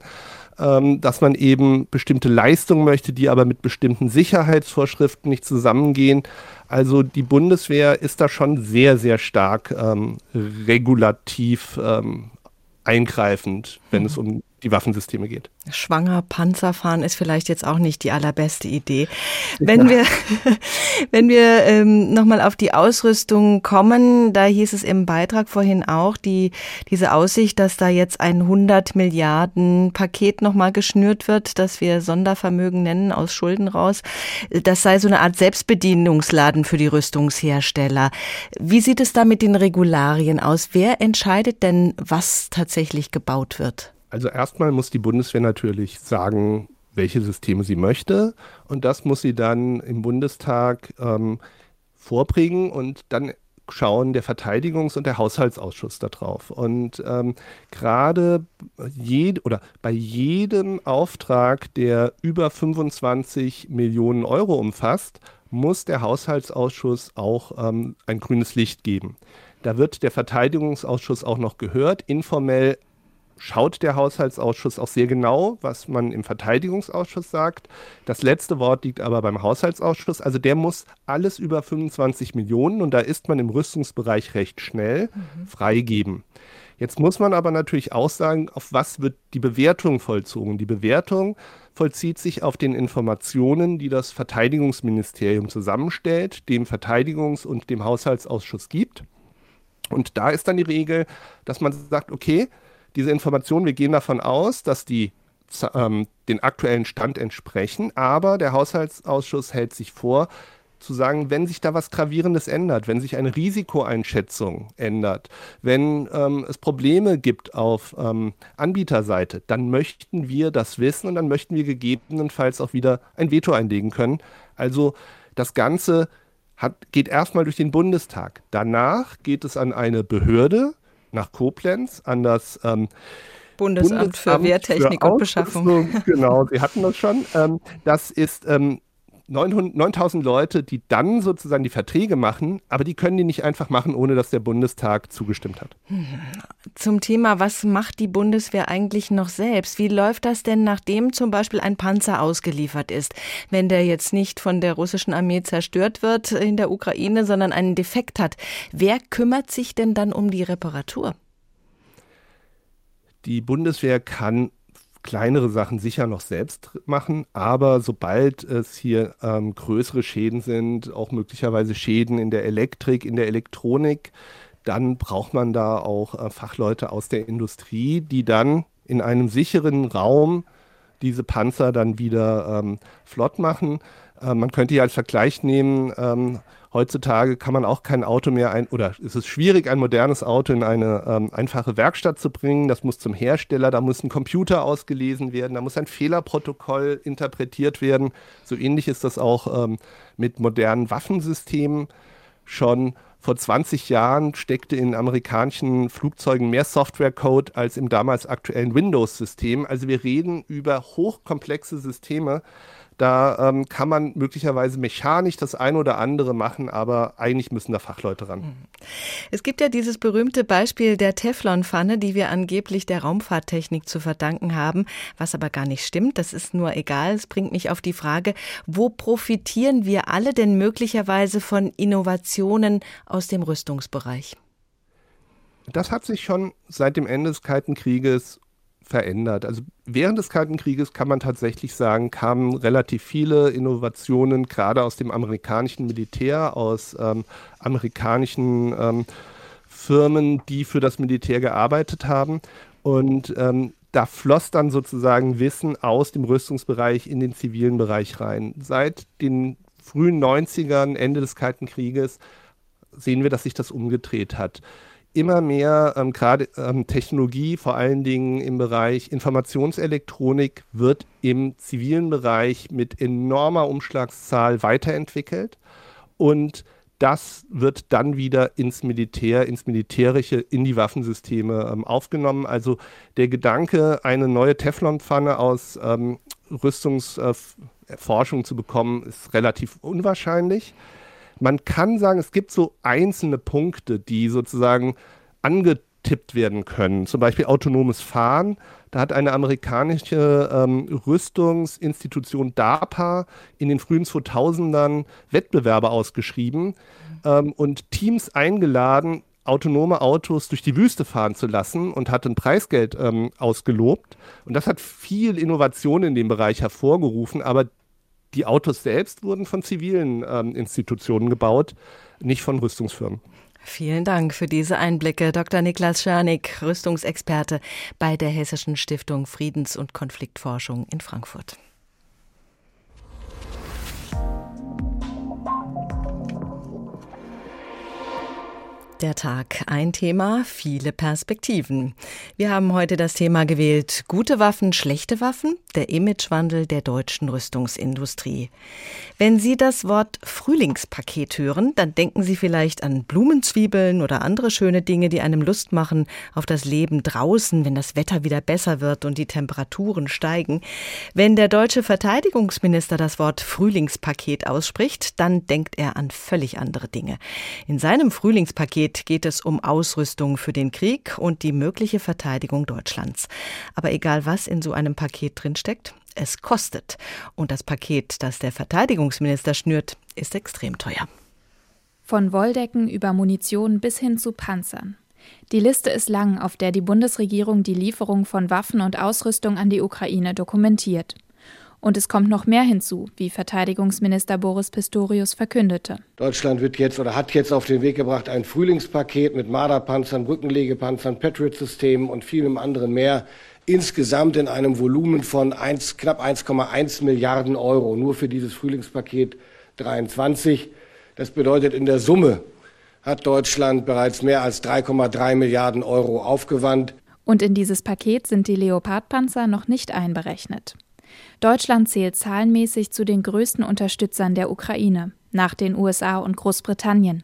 ähm, dass man eben bestimmte Leistungen möchte, die aber mit bestimmten Sicherheitsvorschriften nicht zusammengehen. Also die Bundeswehr ist da schon sehr, sehr stark ähm, regulativ ähm, eingreifend, wenn mhm. es um die Waffensysteme geht. Schwanger Panzer fahren ist vielleicht jetzt auch nicht die allerbeste Idee. Wenn ja. wir, wenn wir ähm, nochmal auf die Ausrüstung kommen, da hieß es im Beitrag vorhin auch, die, diese Aussicht, dass da jetzt ein 100 Milliarden Paket nochmal geschnürt wird, das wir Sondervermögen nennen, aus Schulden raus, das sei so eine Art Selbstbedienungsladen für die Rüstungshersteller. Wie sieht es da mit den Regularien aus? Wer entscheidet denn, was tatsächlich gebaut wird? Also erstmal muss die Bundeswehr natürlich sagen, welche Systeme sie möchte. Und das muss sie dann im Bundestag ähm, vorbringen und dann schauen der Verteidigungs- und der Haushaltsausschuss darauf. Und ähm, gerade jed oder bei jedem Auftrag, der über 25 Millionen Euro umfasst, muss der Haushaltsausschuss auch ähm, ein grünes Licht geben. Da wird der Verteidigungsausschuss auch noch gehört. Informell schaut der Haushaltsausschuss auch sehr genau, was man im Verteidigungsausschuss sagt. Das letzte Wort liegt aber beim Haushaltsausschuss. Also der muss alles über 25 Millionen, und da ist man im Rüstungsbereich recht schnell, mhm. freigeben. Jetzt muss man aber natürlich auch sagen, auf was wird die Bewertung vollzogen. Die Bewertung vollzieht sich auf den Informationen, die das Verteidigungsministerium zusammenstellt, dem Verteidigungs- und dem Haushaltsausschuss gibt. Und da ist dann die Regel, dass man sagt, okay, diese Informationen, wir gehen davon aus, dass die ähm, den aktuellen Stand entsprechen, aber der Haushaltsausschuss hält sich vor, zu sagen, wenn sich da was Gravierendes ändert, wenn sich eine Risikoeinschätzung ändert, wenn ähm, es Probleme gibt auf ähm, Anbieterseite, dann möchten wir das wissen und dann möchten wir gegebenenfalls auch wieder ein Veto einlegen können. Also das Ganze hat, geht erstmal durch den Bundestag. Danach geht es an eine Behörde, nach Koblenz an das ähm, Bundesamt, Bundesamt für Wehrtechnik für und Beschaffung. Genau, Sie hatten das schon. Ähm, das ist ähm, 9000 Leute, die dann sozusagen die Verträge machen, aber die können die nicht einfach machen, ohne dass der Bundestag zugestimmt hat. Zum Thema, was macht die Bundeswehr eigentlich noch selbst? Wie läuft das denn, nachdem zum Beispiel ein Panzer ausgeliefert ist? Wenn der jetzt nicht von der russischen Armee zerstört wird in der Ukraine, sondern einen Defekt hat, wer kümmert sich denn dann um die Reparatur? Die Bundeswehr kann kleinere Sachen sicher noch selbst machen, aber sobald es hier ähm, größere Schäden sind, auch möglicherweise Schäden in der Elektrik, in der Elektronik, dann braucht man da auch äh, Fachleute aus der Industrie, die dann in einem sicheren Raum diese Panzer dann wieder ähm, flott machen. Äh, man könnte hier als Vergleich nehmen, ähm, Heutzutage kann man auch kein Auto mehr ein, oder es ist schwierig, ein modernes Auto in eine ähm, einfache Werkstatt zu bringen. Das muss zum Hersteller, da muss ein Computer ausgelesen werden, da muss ein Fehlerprotokoll interpretiert werden. So ähnlich ist das auch ähm, mit modernen Waffensystemen schon. Vor 20 Jahren steckte in amerikanischen Flugzeugen mehr Softwarecode als im damals aktuellen Windows-System. Also wir reden über hochkomplexe Systeme Da ähm, kann man möglicherweise mechanisch das eine oder andere machen, aber eigentlich müssen da Fachleute ran. Mhm. Es gibt ja dieses berühmte Beispiel der Teflonpfanne, die wir angeblich der Raumfahrttechnik zu verdanken haben, was aber gar nicht stimmt. Das ist nur egal. Es bringt mich auf die Frage, wo profitieren wir alle denn möglicherweise von Innovationen aus dem Rüstungsbereich? Das hat sich schon seit dem Ende des Kalten Krieges verändert. Also während des Kalten Krieges kann man tatsächlich sagen, kamen relativ viele Innovationen gerade aus dem amerikanischen Militär, aus ähm, amerikanischen ähm, Firmen, die für das Militär gearbeitet haben. Und ähm, da floss dann sozusagen Wissen aus dem Rüstungsbereich in den zivilen Bereich rein. Seit den frühen 90ern, Ende des Kalten Krieges, sehen wir, dass sich das umgedreht hat immer mehr ähm, gerade ähm, Technologie, vor allen Dingen im Bereich Informationselektronik, wird im zivilen Bereich mit enormer Umschlagszahl weiterentwickelt. Und das wird dann wieder ins Militär, ins Militärische, in die Waffensysteme ähm, aufgenommen. Also der Gedanke, eine neue Teflonpfanne aus ähm, Rüstungsforschung äh, zu bekommen, ist relativ unwahrscheinlich. Man kann sagen, es gibt so einzelne Punkte, die sozusagen angetippt werden können. Zum Beispiel autonomes Fahren. Da hat eine amerikanische ähm, Rüstungsinstitution DARPA in den frühen 2000ern Wettbewerbe ausgeschrieben ähm, und Teams eingeladen, autonome Autos durch die Wüste fahren zu lassen und hat ein Preisgeld ähm, ausgelobt. Und das hat viel Innovation in dem Bereich hervorgerufen, aber die Autos selbst wurden von zivilen ähm, Institutionen gebaut, nicht von Rüstungsfirmen. Vielen Dank für diese Einblicke, Dr. Niklas Schörnig, Rüstungsexperte bei der Hessischen Stiftung Friedens- und Konfliktforschung in Frankfurt. Der Tag. Ein Thema, viele Perspektiven. Wir haben heute das Thema gewählt, gute Waffen, schlechte Waffen, der Imagewandel der deutschen Rüstungsindustrie. Wenn Sie das Wort Frühlingspaket hören, dann denken Sie vielleicht an Blumenzwiebeln oder andere schöne Dinge, die einem Lust machen auf das Leben draußen, wenn das Wetter wieder besser wird und die Temperaturen steigen. Wenn der deutsche Verteidigungsminister das Wort Frühlingspaket ausspricht, dann denkt er an völlig andere Dinge. In seinem Frühlingspaket Konkret geht es um Ausrüstung für den Krieg und die mögliche Verteidigung Deutschlands. Aber egal was in so einem Paket drinsteckt, es kostet. Und das Paket, das der Verteidigungsminister schnürt, ist extrem teuer. Von Wolldecken über Munition bis hin zu Panzern. Die Liste ist lang, auf der die Bundesregierung die Lieferung von Waffen und Ausrüstung an die Ukraine dokumentiert. Und es kommt noch mehr hinzu, wie Verteidigungsminister Boris Pistorius verkündete. Deutschland wird jetzt oder hat jetzt auf den Weg gebracht ein Frühlingspaket mit Marderpanzern, Brückenlegepanzern, Patriot-Systemen und vielem anderen mehr. Insgesamt in einem Volumen von 1, knapp 1,1 Milliarden Euro nur für dieses Frühlingspaket 23. Das bedeutet in der Summe hat Deutschland bereits mehr als 3,3 Milliarden Euro aufgewandt. Und in dieses Paket sind die Leopardpanzer noch nicht einberechnet. Deutschland zählt zahlenmäßig zu den größten Unterstützern der Ukraine, nach den USA und Großbritannien.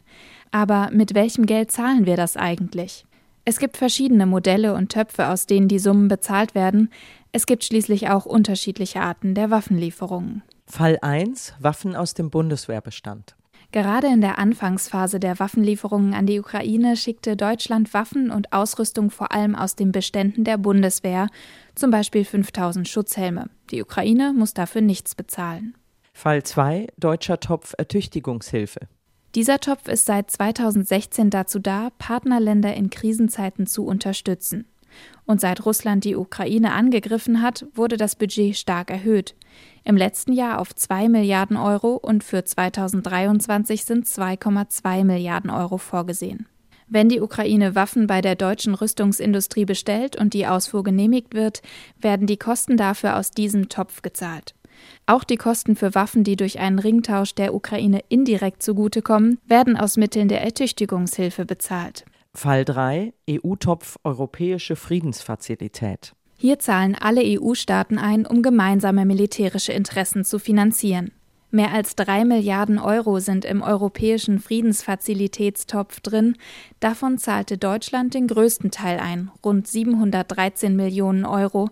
Aber mit welchem Geld zahlen wir das eigentlich? Es gibt verschiedene Modelle und Töpfe, aus denen die Summen bezahlt werden. Es gibt schließlich auch unterschiedliche Arten der Waffenlieferungen. Fall 1 Waffen aus dem Bundeswehrbestand. Gerade in der Anfangsphase der Waffenlieferungen an die Ukraine schickte Deutschland Waffen und Ausrüstung vor allem aus den Beständen der Bundeswehr, zum Beispiel 5000 Schutzhelme. Die Ukraine muss dafür nichts bezahlen. Fall 2 Deutscher Topf Ertüchtigungshilfe. Dieser Topf ist seit 2016 dazu da, Partnerländer in Krisenzeiten zu unterstützen. Und seit Russland die Ukraine angegriffen hat, wurde das Budget stark erhöht. Im letzten Jahr auf 2 Milliarden Euro und für 2023 sind 2,2 Milliarden Euro vorgesehen. Wenn die Ukraine Waffen bei der deutschen Rüstungsindustrie bestellt und die Ausfuhr genehmigt wird, werden die Kosten dafür aus diesem Topf gezahlt. Auch die Kosten für Waffen, die durch einen Ringtausch der Ukraine indirekt zugutekommen, werden aus Mitteln der Ertüchtigungshilfe bezahlt. Fall 3 EU-Topf Europäische Friedensfazilität. Hier zahlen alle EU-Staaten ein, um gemeinsame militärische Interessen zu finanzieren. Mehr als drei Milliarden Euro sind im europäischen Friedensfazilitätstopf drin. Davon zahlte Deutschland den größten Teil ein, rund 713 Millionen Euro,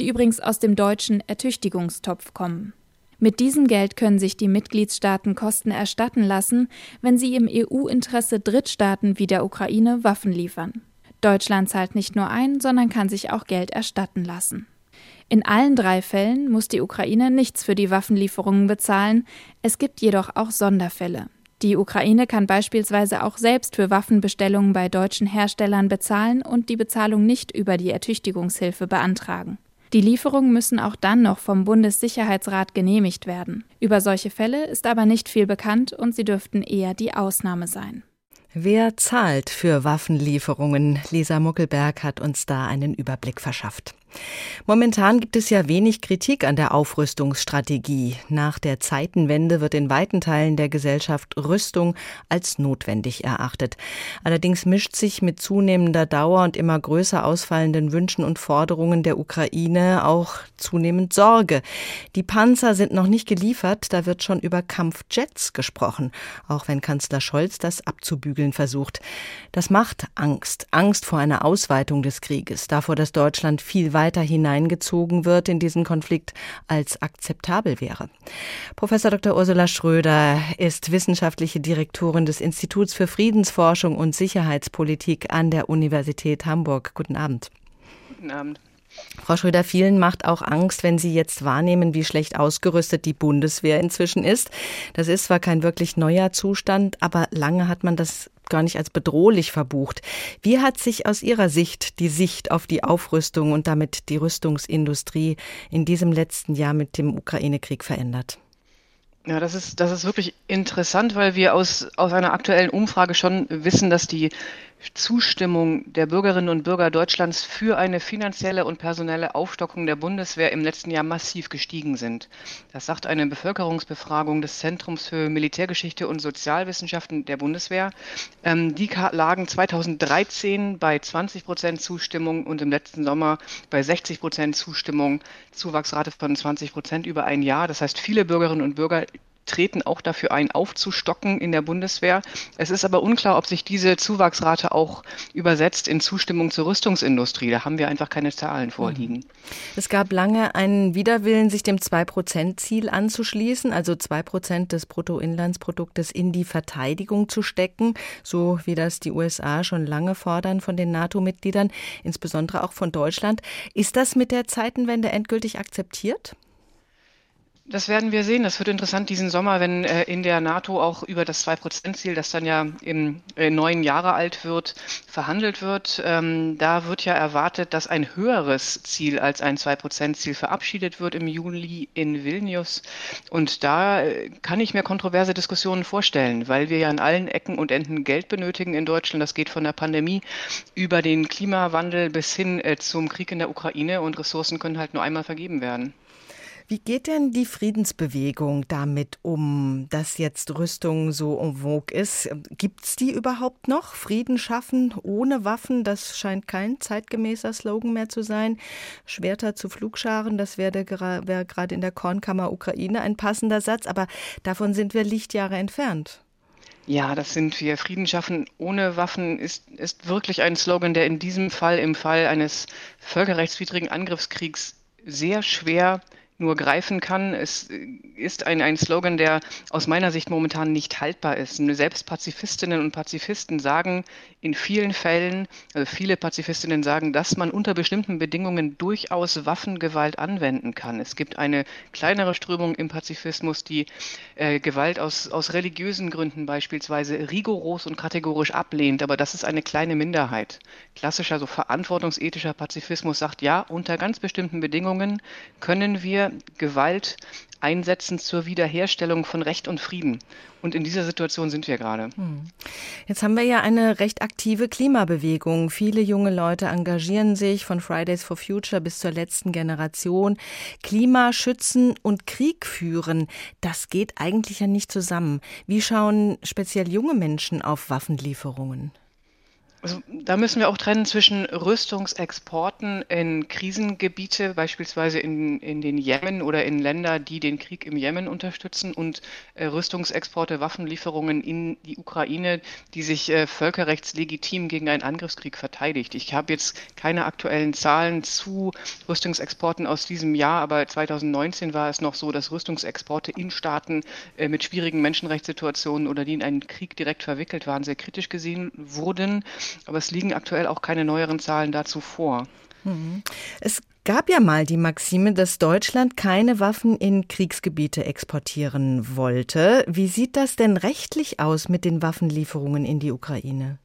die übrigens aus dem deutschen Ertüchtigungstopf kommen. Mit diesem Geld können sich die Mitgliedstaaten Kosten erstatten lassen, wenn sie im EU-Interesse Drittstaaten wie der Ukraine Waffen liefern. Deutschland zahlt nicht nur ein, sondern kann sich auch Geld erstatten lassen. In allen drei Fällen muss die Ukraine nichts für die Waffenlieferungen bezahlen, es gibt jedoch auch Sonderfälle. Die Ukraine kann beispielsweise auch selbst für Waffenbestellungen bei deutschen Herstellern bezahlen und die Bezahlung nicht über die Ertüchtigungshilfe beantragen. Die Lieferungen müssen auch dann noch vom Bundessicherheitsrat genehmigt werden. Über solche Fälle ist aber nicht viel bekannt und sie dürften eher die Ausnahme sein. Wer zahlt für Waffenlieferungen? Lisa Muckelberg hat uns da einen Überblick verschafft. Momentan gibt es ja wenig Kritik an der Aufrüstungsstrategie. Nach der Zeitenwende wird in weiten Teilen der Gesellschaft Rüstung als notwendig erachtet. Allerdings mischt sich mit zunehmender Dauer und immer größer ausfallenden Wünschen und Forderungen der Ukraine auch zunehmend Sorge. Die Panzer sind noch nicht geliefert, da wird schon über Kampfjets gesprochen, auch wenn Kanzler Scholz das abzubügeln versucht. Das macht Angst, Angst vor einer Ausweitung des Krieges, davor, dass Deutschland viel weiter hineingezogen wird in diesen Konflikt, als akzeptabel wäre. Professor Dr. Ursula Schröder ist wissenschaftliche Direktorin des Instituts für Friedensforschung und Sicherheitspolitik an der Universität Hamburg. Guten Abend. Guten Abend. Frau Schröder, vielen macht auch Angst, wenn Sie jetzt wahrnehmen, wie schlecht ausgerüstet die Bundeswehr inzwischen ist. Das ist zwar kein wirklich neuer Zustand, aber lange hat man das gar nicht als bedrohlich verbucht. Wie hat sich aus Ihrer Sicht die Sicht auf die Aufrüstung und damit die Rüstungsindustrie in diesem letzten Jahr mit dem Ukraine-Krieg verändert? Ja, das ist, das ist wirklich interessant, weil wir aus, aus einer aktuellen Umfrage schon wissen, dass die Zustimmung der Bürgerinnen und Bürger Deutschlands für eine finanzielle und personelle Aufstockung der Bundeswehr im letzten Jahr massiv gestiegen sind. Das sagt eine Bevölkerungsbefragung des Zentrums für Militärgeschichte und Sozialwissenschaften der Bundeswehr. Ähm, die lagen 2013 bei 20 Prozent Zustimmung und im letzten Sommer bei 60 Prozent Zustimmung, Zuwachsrate von 20 Prozent über ein Jahr. Das heißt, viele Bürgerinnen und Bürger treten auch dafür ein, aufzustocken in der Bundeswehr. Es ist aber unklar, ob sich diese Zuwachsrate auch übersetzt in Zustimmung zur Rüstungsindustrie. Da haben wir einfach keine Zahlen vorliegen. Es gab lange einen Widerwillen, sich dem 2-Prozent-Ziel anzuschließen, also 2 Prozent des Bruttoinlandsproduktes in die Verteidigung zu stecken, so wie das die USA schon lange fordern von den NATO-Mitgliedern, insbesondere auch von Deutschland. Ist das mit der Zeitenwende endgültig akzeptiert? Das werden wir sehen. Das wird interessant diesen Sommer, wenn äh, in der NATO auch über das Zwei-Prozent-Ziel, das dann ja im äh, neuen Jahre alt wird, verhandelt wird. Ähm, da wird ja erwartet, dass ein höheres Ziel als ein Zwei-Prozent-Ziel verabschiedet wird im Juli in Vilnius. Und da äh, kann ich mir kontroverse Diskussionen vorstellen, weil wir ja an allen Ecken und Enden Geld benötigen in Deutschland. Das geht von der Pandemie über den Klimawandel bis hin äh, zum Krieg in der Ukraine und Ressourcen können halt nur einmal vergeben werden. Wie geht denn die Friedensbewegung damit um, dass jetzt Rüstung so en vogue ist? Gibt es die überhaupt noch? Frieden schaffen ohne Waffen, das scheint kein zeitgemäßer Slogan mehr zu sein. Schwerter zu Flugscharen, das wäre wär gerade in der Kornkammer Ukraine ein passender Satz, aber davon sind wir Lichtjahre entfernt. Ja, das sind wir. Frieden schaffen ohne Waffen ist, ist wirklich ein Slogan, der in diesem Fall, im Fall eines völkerrechtswidrigen Angriffskriegs, sehr schwer nur greifen kann. Es ist ein, ein Slogan, der aus meiner Sicht momentan nicht haltbar ist. Selbst Pazifistinnen und Pazifisten sagen in vielen Fällen, also viele Pazifistinnen sagen, dass man unter bestimmten Bedingungen durchaus Waffengewalt anwenden kann. Es gibt eine kleinere Strömung im Pazifismus, die äh, Gewalt aus, aus religiösen Gründen beispielsweise rigoros und kategorisch ablehnt, aber das ist eine kleine Minderheit. Klassischer, so verantwortungsethischer Pazifismus sagt, ja, unter ganz bestimmten Bedingungen können wir Gewalt einsetzen zur Wiederherstellung von Recht und Frieden. Und in dieser Situation sind wir gerade. Hm. Jetzt haben wir ja eine recht aktive Klimabewegung. Viele junge Leute engagieren sich von Fridays for Future bis zur letzten Generation. Klima schützen und Krieg führen, das geht eigentlich ja nicht zusammen. Wie schauen speziell junge Menschen auf Waffenlieferungen? Also, da müssen wir auch trennen zwischen Rüstungsexporten in Krisengebiete, beispielsweise in, in den Jemen oder in Länder, die den Krieg im Jemen unterstützen, und äh, Rüstungsexporte, Waffenlieferungen in die Ukraine, die sich äh, völkerrechtslegitim gegen einen Angriffskrieg verteidigt. Ich habe jetzt keine aktuellen Zahlen zu Rüstungsexporten aus diesem Jahr, aber 2019 war es noch so, dass Rüstungsexporte in Staaten äh, mit schwierigen Menschenrechtssituationen oder die in einen Krieg direkt verwickelt waren, sehr kritisch gesehen wurden aber es liegen aktuell auch keine neueren Zahlen dazu vor. Mhm. Es gab ja mal die Maxime, dass Deutschland keine Waffen in Kriegsgebiete exportieren wollte. Wie sieht das denn rechtlich aus mit den Waffenlieferungen in die Ukraine?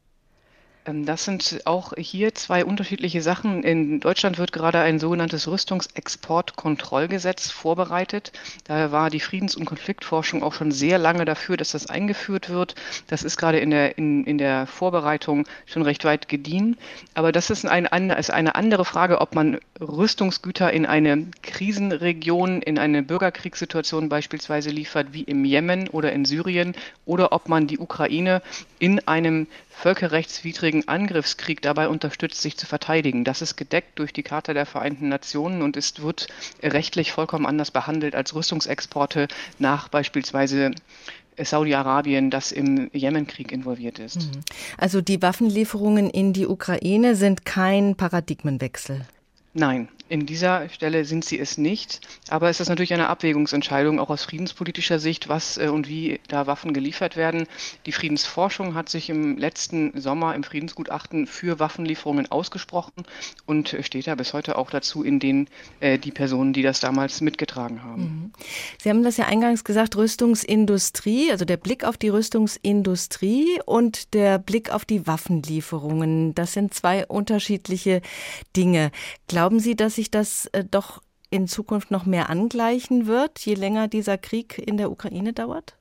Ähm, das sind auch hier zwei unterschiedliche Sachen. In Deutschland wird gerade ein sogenanntes Rüstungsexportkontrollgesetz vorbereitet. Daher war die Friedens- und Konfliktforschung auch schon sehr lange dafür, dass das eingeführt wird. Das ist gerade in der, in, in der Vorbereitung schon recht weit gediehen. Aber das ist, ein, ist eine andere Frage, ob man Rüstungsgüter in eine Krisenregion, in eine Bürgerkriegssituation beispielsweise liefert, wie im Jemen oder in Syrien, oder ob man die Ukraine in einem völkerrechtswidrigen Angriffskrieg dabei unterstützt, sich zu verteidigen. Das ist gedeckt durch die Charta der Vereinten Nationen und es wird rechtlich vollkommen anders behandelt als Rüstungsexporte nach beispielsweise Saudi-Arabien, das im Jemenkrieg involviert ist. Mhm. Also die Waffenlieferungen in die Ukraine sind kein Paradigmenwechsel. Nein, in dieser Stelle sind sie es nicht. Aber es ist natürlich eine Abwägungsentscheidung, auch aus friedenspolitischer Sicht, was äh, und wie da Waffen geliefert werden. Die Friedensforschung hat sich im letzten Sommer im Friedensgutachten für Waffenlieferungen ausgesprochen und steht da bis heute auch dazu in den äh, die Personen, die das damals mitgetragen haben. Mhm. Sie haben das ja eingangs gesagt, Rüstungsindustrie, also der Blick auf die Rüstungsindustrie und der Blick auf die Waffenlieferungen. Das sind zwei unterschiedliche Dinge. Glauben Sie, dass sich das äh, doch in Zukunft noch mehr angleichen wird, je länger dieser Krieg in der Ukraine dauert?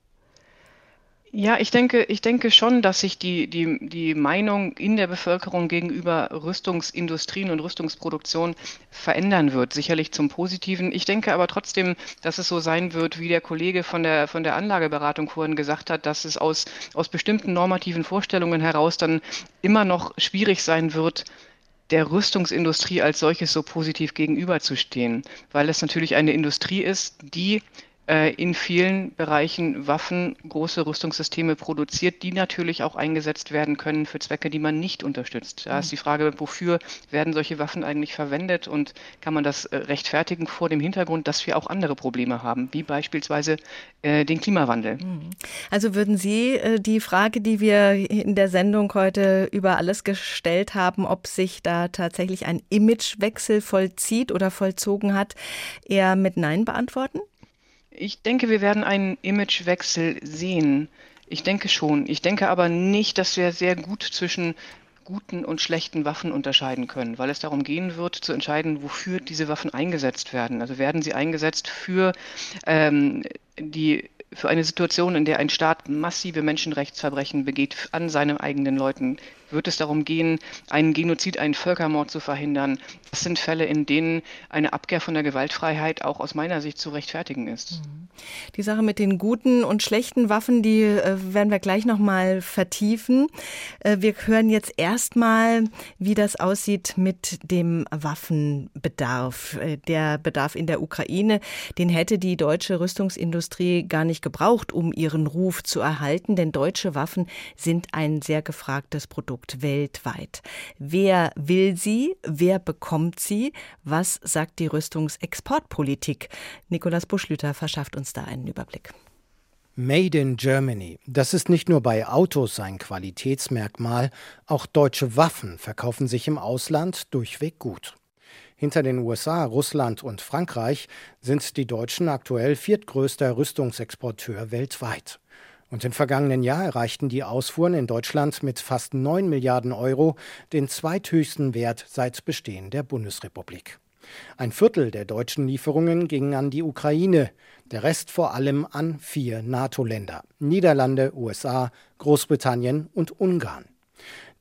Ja, ich denke, ich denke schon, dass sich die, die, die Meinung in der Bevölkerung gegenüber Rüstungsindustrien und Rüstungsproduktion verändern wird, sicherlich zum Positiven. Ich denke aber trotzdem, dass es so sein wird, wie der Kollege von der, von der Anlageberatung vorhin gesagt hat, dass es aus, aus bestimmten normativen Vorstellungen heraus dann immer noch schwierig sein wird, der Rüstungsindustrie als solches so positiv gegenüberzustehen, weil es natürlich eine Industrie ist, die in vielen Bereichen Waffen, große Rüstungssysteme produziert, die natürlich auch eingesetzt werden können für Zwecke, die man nicht unterstützt. Da ist die Frage, wofür werden solche Waffen eigentlich verwendet und kann man das äh, rechtfertigen vor dem Hintergrund, dass wir auch andere Probleme haben, wie beispielsweise äh, den Klimawandel. Mhm. Also würden Sie äh, die Frage, die wir in der Sendung heute über alles gestellt haben, ob sich da tatsächlich ein Imagewechsel vollzieht oder vollzogen hat, eher mit Nein beantworten? Ich denke, wir werden einen Imagewechsel sehen. Ich denke schon. Ich denke aber nicht, dass wir sehr gut zwischen guten und schlechten Waffen unterscheiden können, weil es darum gehen wird, zu entscheiden, wofür diese Waffen eingesetzt werden. Also werden sie eingesetzt für ähm, die für eine Situation, in der ein Staat massive Menschenrechtsverbrechen begeht an seinen eigenen Leuten, wird es darum gehen, einen Genozid, einen Völkermord zu verhindern. Das sind Fälle, in denen eine Abkehr von der Gewaltfreiheit auch aus meiner Sicht zu rechtfertigen ist. Mhm. Die Sache mit den guten und schlechten Waffen, die äh, werden wir gleich noch mal vertiefen. Äh, wir hören jetzt erstmal, wie das aussieht mit dem Waffenbedarf. Äh, der Bedarf in der Ukraine, den hätte die deutsche Rüstungsindustrie gar nicht gebraucht, um ihren Ruf zu erhalten, denn deutsche Waffen sind ein sehr gefragtes Produkt. Produkt weltweit. Wer will sie? Wer bekommt sie? Was sagt die Rüstungsexportpolitik? Nikolaus Buschlüter verschafft uns da einen Überblick. Made in Germany. Das ist nicht nur bei Autos ein Qualitätsmerkmal, auch deutsche Waffen verkaufen sich im Ausland durchweg gut. Hinter den USA, Russland und Frankreich sind die Deutschen aktuell viertgrößter Rüstungsexporteur weltweit. Und im vergangenen Jahr erreichten die Ausfuhren in Deutschland mit fast 9 Milliarden Euro den zweithöchsten Wert seit Bestehen der Bundesrepublik. Ein Viertel der deutschen Lieferungen gingen an die Ukraine, der Rest vor allem an vier NATO-Länder Niederlande, USA, Großbritannien und Ungarn.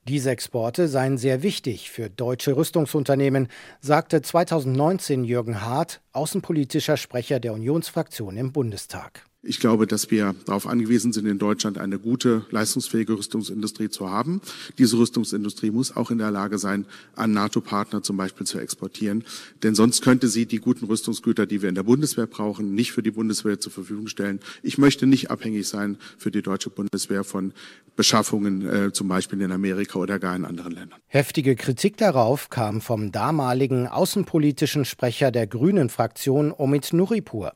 Diese Exporte seien sehr wichtig für deutsche Rüstungsunternehmen, sagte 2019 Jürgen Hart, außenpolitischer Sprecher der Unionsfraktion im Bundestag. Ich glaube, dass wir darauf angewiesen sind, in Deutschland eine gute, leistungsfähige Rüstungsindustrie zu haben. Diese Rüstungsindustrie muss auch in der Lage sein, an NATO-Partner zum Beispiel zu exportieren. Denn sonst könnte sie die guten Rüstungsgüter, die wir in der Bundeswehr brauchen, nicht für die Bundeswehr zur Verfügung stellen. Ich möchte nicht abhängig sein für die deutsche Bundeswehr von Beschaffungen, äh, zum Beispiel in Amerika oder gar in anderen Ländern. Heftige Kritik darauf kam vom damaligen außenpolitischen Sprecher der Grünen-Fraktion Omid Nuripur.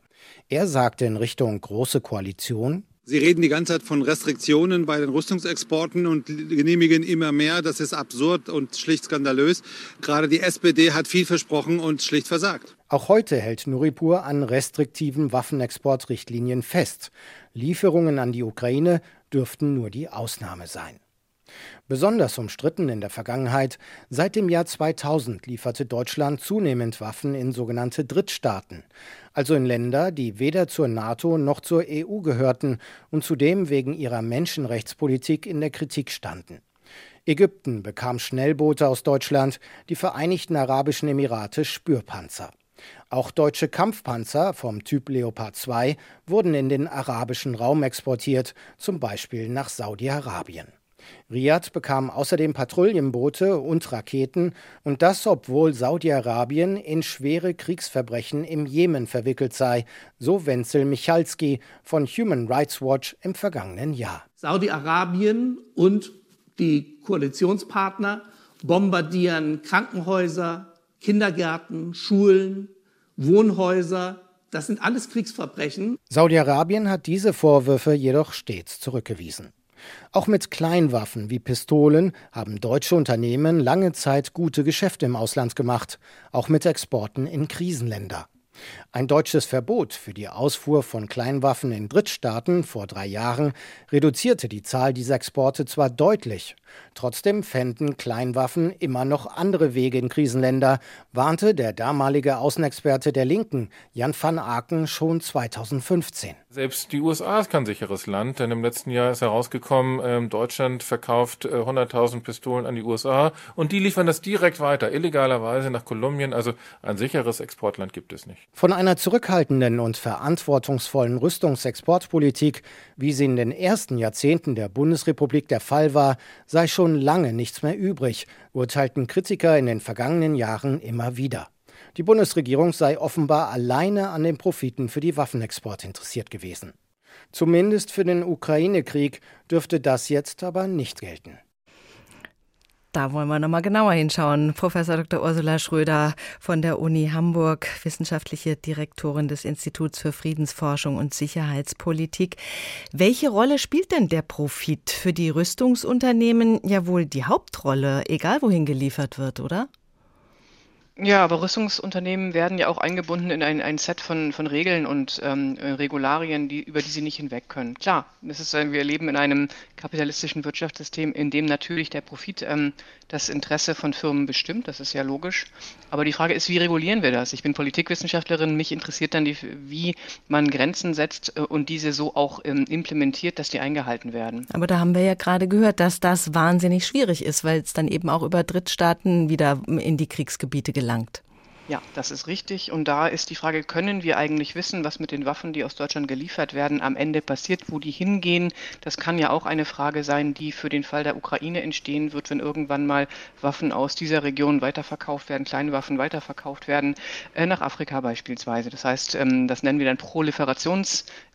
Er sagte in Richtung Große Koalition, Sie reden die ganze Zeit von Restriktionen bei den Rüstungsexporten und genehmigen immer mehr. Das ist absurd und schlicht skandalös. Gerade die SPD hat viel versprochen und schlicht versagt. Auch heute hält Nuripur an restriktiven Waffenexportrichtlinien fest. Lieferungen an die Ukraine dürften nur die Ausnahme sein. Besonders umstritten in der Vergangenheit, seit dem Jahr 2000 lieferte Deutschland zunehmend Waffen in sogenannte Drittstaaten, also in Länder, die weder zur NATO noch zur EU gehörten und zudem wegen ihrer Menschenrechtspolitik in der Kritik standen. Ägypten bekam Schnellboote aus Deutschland, die Vereinigten Arabischen Emirate Spürpanzer. Auch deutsche Kampfpanzer vom Typ Leopard 2 wurden in den arabischen Raum exportiert, zum Beispiel nach Saudi-Arabien. Riad bekam außerdem Patrouillenboote und Raketen, und das, obwohl Saudi-Arabien in schwere Kriegsverbrechen im Jemen verwickelt sei, so Wenzel Michalski von Human Rights Watch im vergangenen Jahr. Saudi-Arabien und die Koalitionspartner bombardieren Krankenhäuser, Kindergärten, Schulen, Wohnhäuser. Das sind alles Kriegsverbrechen. Saudi-Arabien hat diese Vorwürfe jedoch stets zurückgewiesen. Auch mit Kleinwaffen wie Pistolen haben deutsche Unternehmen lange Zeit gute Geschäfte im Ausland gemacht, auch mit Exporten in Krisenländer. Ein deutsches Verbot für die Ausfuhr von Kleinwaffen in Drittstaaten vor drei Jahren reduzierte die Zahl dieser Exporte zwar deutlich, trotzdem fänden Kleinwaffen immer noch andere Wege in Krisenländer, warnte der damalige Außenexperte der Linken, Jan van Aken, schon 2015. Selbst die USA ist kein sicheres Land, denn im letzten Jahr ist herausgekommen, äh, Deutschland verkauft äh, 100.000 Pistolen an die USA und die liefern das direkt weiter, illegalerweise nach Kolumbien. Also ein sicheres Exportland gibt es nicht. Von einer zurückhaltenden und verantwortungsvollen Rüstungsexportpolitik, wie sie in den ersten Jahrzehnten der Bundesrepublik der Fall war, sei schon lange nichts mehr übrig, urteilten Kritiker in den vergangenen Jahren immer wieder. Die Bundesregierung sei offenbar alleine an den Profiten für die Waffenexporte interessiert gewesen. Zumindest für den Ukraine-Krieg dürfte das jetzt aber nicht gelten. Da wollen wir nochmal genauer hinschauen. Professor Dr. Ursula Schröder von der Uni Hamburg, wissenschaftliche Direktorin des Instituts für Friedensforschung und Sicherheitspolitik. Welche Rolle spielt denn der Profit für die Rüstungsunternehmen? Ja wohl die Hauptrolle, egal wohin geliefert wird, oder? Ja, aber Rüstungsunternehmen werden ja auch eingebunden in ein, ein Set von, von Regeln und ähm, äh, Regularien, die, über die sie nicht hinweg können. Klar, das ist, wir leben in einem kapitalistischen Wirtschaftssystem, in dem natürlich der Profit ähm, das Interesse von Firmen bestimmt, das ist ja logisch. Aber die Frage ist, wie regulieren wir das? Ich bin Politikwissenschaftlerin, mich interessiert dann, die, wie man Grenzen setzt äh, und diese so auch ähm, implementiert, dass die eingehalten werden. Aber da haben wir ja gerade gehört, dass das wahnsinnig schwierig ist, weil es dann eben auch über Drittstaaten wieder in die Kriegsgebiete gelangt. Ja, das ist richtig. Und da ist die Frage, können wir eigentlich wissen, was mit den Waffen, die aus Deutschland geliefert werden, am Ende passiert, wo die hingehen? Das kann ja auch eine Frage sein, die für den Fall der Ukraine entstehen wird, wenn irgendwann mal Waffen aus dieser Region weiterverkauft werden, kleine Waffen weiterverkauft werden, äh, nach Afrika beispielsweise. Das heißt, ähm, das nennen wir dann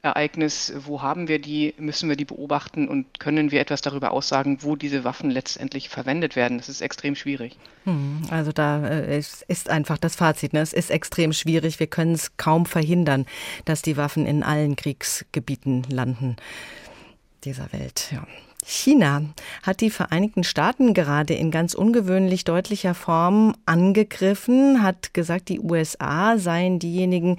Proliferationsereignis. Wo haben wir die? Müssen wir die beobachten und können wir etwas darüber aussagen, wo diese Waffen letztendlich verwendet werden? Das ist extrem schwierig. Hm, also da äh, ist einfach das Fazit. Ne? Es ist extrem schwierig. Wir können es kaum verhindern, dass die Waffen in allen Kriegsgebieten landen dieser Welt. Ja. China hat die Vereinigten Staaten gerade in ganz ungewöhnlich deutlicher Form angegriffen, hat gesagt, die USA seien diejenigen,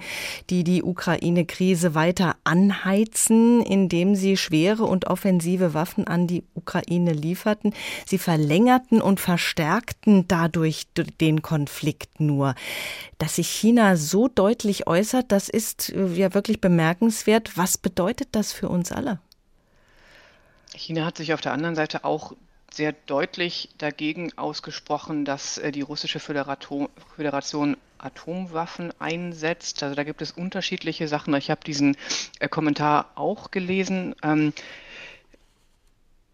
die die Ukraine-Krise weiter anheizen, indem sie schwere und offensive Waffen an die Ukraine lieferten. Sie verlängerten und verstärkten dadurch den Konflikt nur. Dass sich China so deutlich äußert, das ist äh, ja wirklich bemerkenswert. Was bedeutet das für uns alle? China hat sich auf der anderen Seite auch sehr deutlich dagegen ausgesprochen, dass äh, die russische Föderation Atomwaffen einsetzt. Also da gibt es unterschiedliche Sachen. Ich habe diesen äh, Kommentar auch gelesen. Ähm,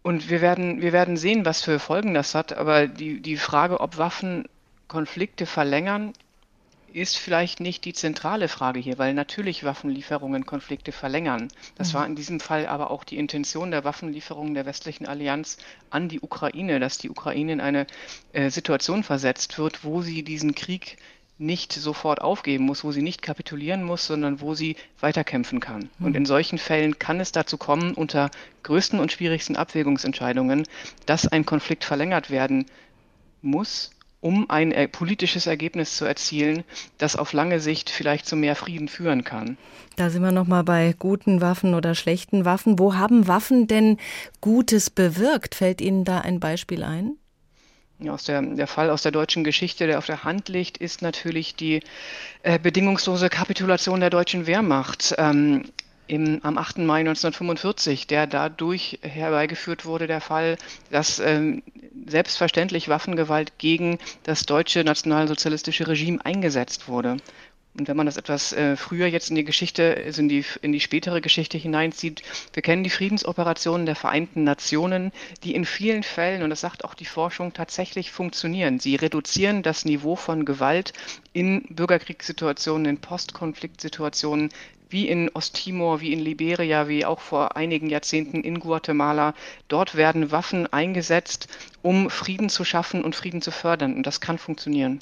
und wir werden, wir werden sehen, was für Folgen das hat. Aber die, die Frage, ob Waffen Konflikte verlängern, ist vielleicht nicht die zentrale Frage hier, weil natürlich Waffenlieferungen Konflikte verlängern. Das mhm. war in diesem Fall aber auch die Intention der Waffenlieferungen der westlichen Allianz an die Ukraine, dass die Ukraine in eine äh, Situation versetzt wird, wo sie diesen Krieg nicht sofort aufgeben muss, wo sie nicht kapitulieren muss, sondern wo sie weiterkämpfen kann. Mhm. Und in solchen Fällen kann es dazu kommen, unter größten und schwierigsten Abwägungsentscheidungen, dass ein Konflikt verlängert werden muss um ein äh, politisches Ergebnis zu erzielen, das auf lange Sicht vielleicht zu mehr Frieden führen kann. Da sind wir noch mal bei guten Waffen oder schlechten Waffen. Wo haben Waffen denn Gutes bewirkt? Fällt Ihnen da ein Beispiel ein? Ja, aus der, der Fall aus der deutschen Geschichte, der auf der Hand liegt, ist natürlich die äh, bedingungslose Kapitulation der deutschen Wehrmacht. Ähm, im, am 8. Mai 1945, der dadurch herbeigeführt wurde, der Fall, dass ähm, selbstverständlich Waffengewalt gegen das deutsche nationalsozialistische Regime eingesetzt wurde. Und wenn man das etwas äh, früher jetzt in die Geschichte, also in die, in die spätere Geschichte hineinzieht, wir kennen die Friedensoperationen der Vereinten Nationen, die in vielen Fällen, und das sagt auch die Forschung, tatsächlich funktionieren. Sie reduzieren das Niveau von Gewalt in Bürgerkriegssituationen, in Postkonfliktsituationen wie in Osttimor, wie in Liberia, wie auch vor einigen Jahrzehnten in Guatemala. Dort werden Waffen eingesetzt, um Frieden zu schaffen und Frieden zu fördern. Und das kann funktionieren.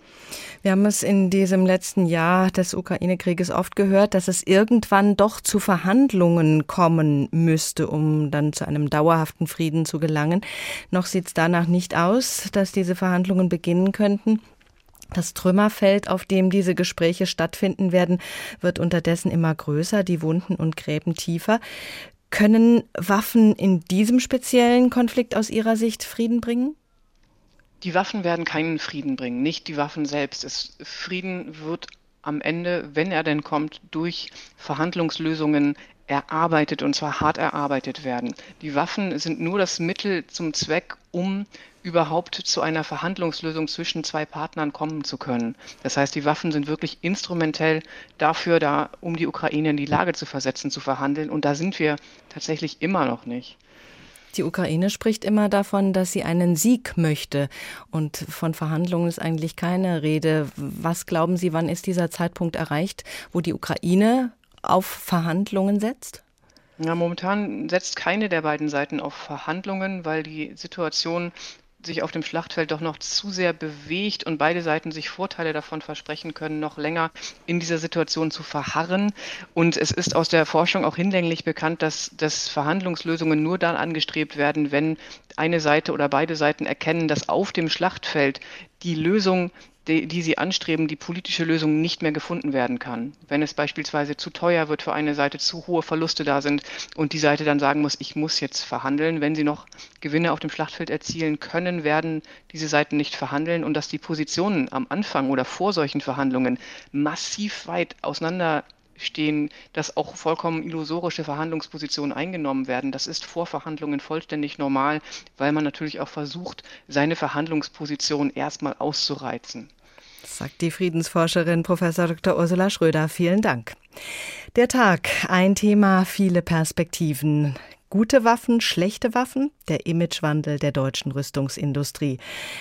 Wir haben es in diesem letzten Jahr des Ukraine-Krieges oft gehört, dass es irgendwann doch zu Verhandlungen kommen müsste, um dann zu einem dauerhaften Frieden zu gelangen. Noch sieht es danach nicht aus, dass diese Verhandlungen beginnen könnten. Das Trümmerfeld, auf dem diese Gespräche stattfinden werden, wird unterdessen immer größer, die Wunden und Gräben tiefer. Können Waffen in diesem speziellen Konflikt aus Ihrer Sicht Frieden bringen? Die Waffen werden keinen Frieden bringen, nicht die Waffen selbst. Es, Frieden wird am Ende, wenn er denn kommt, durch Verhandlungslösungen erarbeitet und zwar hart erarbeitet werden. Die Waffen sind nur das Mittel zum Zweck, um überhaupt zu einer Verhandlungslösung zwischen zwei Partnern kommen zu können. Das heißt, die Waffen sind wirklich instrumentell dafür da, um die Ukraine in die Lage zu versetzen, zu verhandeln. Und da sind wir tatsächlich immer noch nicht. Die Ukraine spricht immer davon, dass sie einen Sieg möchte. Und von Verhandlungen ist eigentlich keine Rede. Was glauben Sie, wann ist dieser Zeitpunkt erreicht, wo die Ukraine auf Verhandlungen setzt? Ja, momentan setzt keine der beiden Seiten auf Verhandlungen, weil die Situation sich auf dem Schlachtfeld doch noch zu sehr bewegt und beide Seiten sich Vorteile davon versprechen können, noch länger in dieser Situation zu verharren. Und es ist aus der Forschung auch hinlänglich bekannt, dass, dass Verhandlungslösungen nur dann angestrebt werden, wenn eine Seite oder beide Seiten erkennen, dass auf dem Schlachtfeld die Lösung die, die sie anstreben, die politische Lösung nicht mehr gefunden werden kann. Wenn es beispielsweise zu teuer wird für eine Seite, zu hohe Verluste da sind und die Seite dann sagen muss, ich muss jetzt verhandeln. Wenn sie noch Gewinne auf dem Schlachtfeld erzielen können, werden diese Seiten nicht verhandeln und dass die Positionen am Anfang oder vor solchen Verhandlungen massiv weit auseinander stehen, dass auch vollkommen illusorische Verhandlungspositionen eingenommen werden. Das ist vor Verhandlungen vollständig normal, weil man natürlich auch versucht, seine Verhandlungsposition erstmal auszureizen sagt die Friedensforscherin Prof. Dr. Ursula Schröder. Vielen Dank. Der Tag, ein Thema, viele Perspektiven. Gute Waffen, schlechte Waffen, der Imagewandel der deutschen Rüstungsindustrie.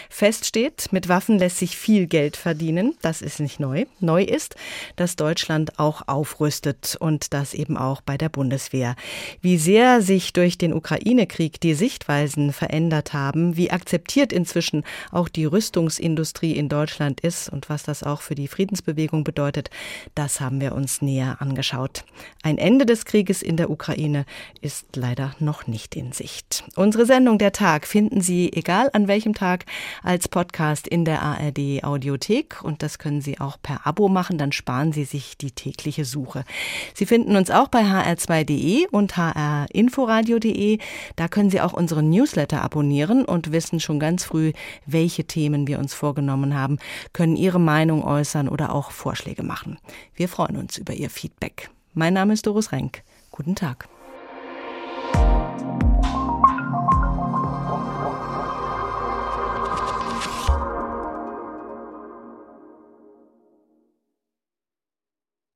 Fest steht, mit Waffen lässt sich viel Geld verdienen. Das ist nicht neu. Neu ist, dass Deutschland auch aufrüstet und das eben auch bei der Bundeswehr. Wie sehr sich durch den Ukraine-Krieg die Sichtweisen verändert haben, wie akzeptiert inzwischen auch die Rüstungsindustrie in Deutschland ist und was das auch für die Friedensbewegung bedeutet, das haben wir uns näher angeschaut. Ein Ende des Krieges in der Ukraine ist leider leider noch nicht in Sicht. Unsere Sendung Der Tag finden Sie, egal an welchem Tag, als Podcast in der ARD Audiothek und das können Sie auch per Abo machen, dann sparen Sie sich die tägliche Suche. Sie finden uns auch bei hr2.de und hrinforadio.de. Da können Sie auch unseren Newsletter abonnieren und wissen schon ganz früh, welche Themen wir uns vorgenommen haben, können Ihre Meinung äußern oder auch Vorschläge machen. Wir freuen uns über Ihr Feedback. Mein Name ist Doris Renk. Guten Tag. thank you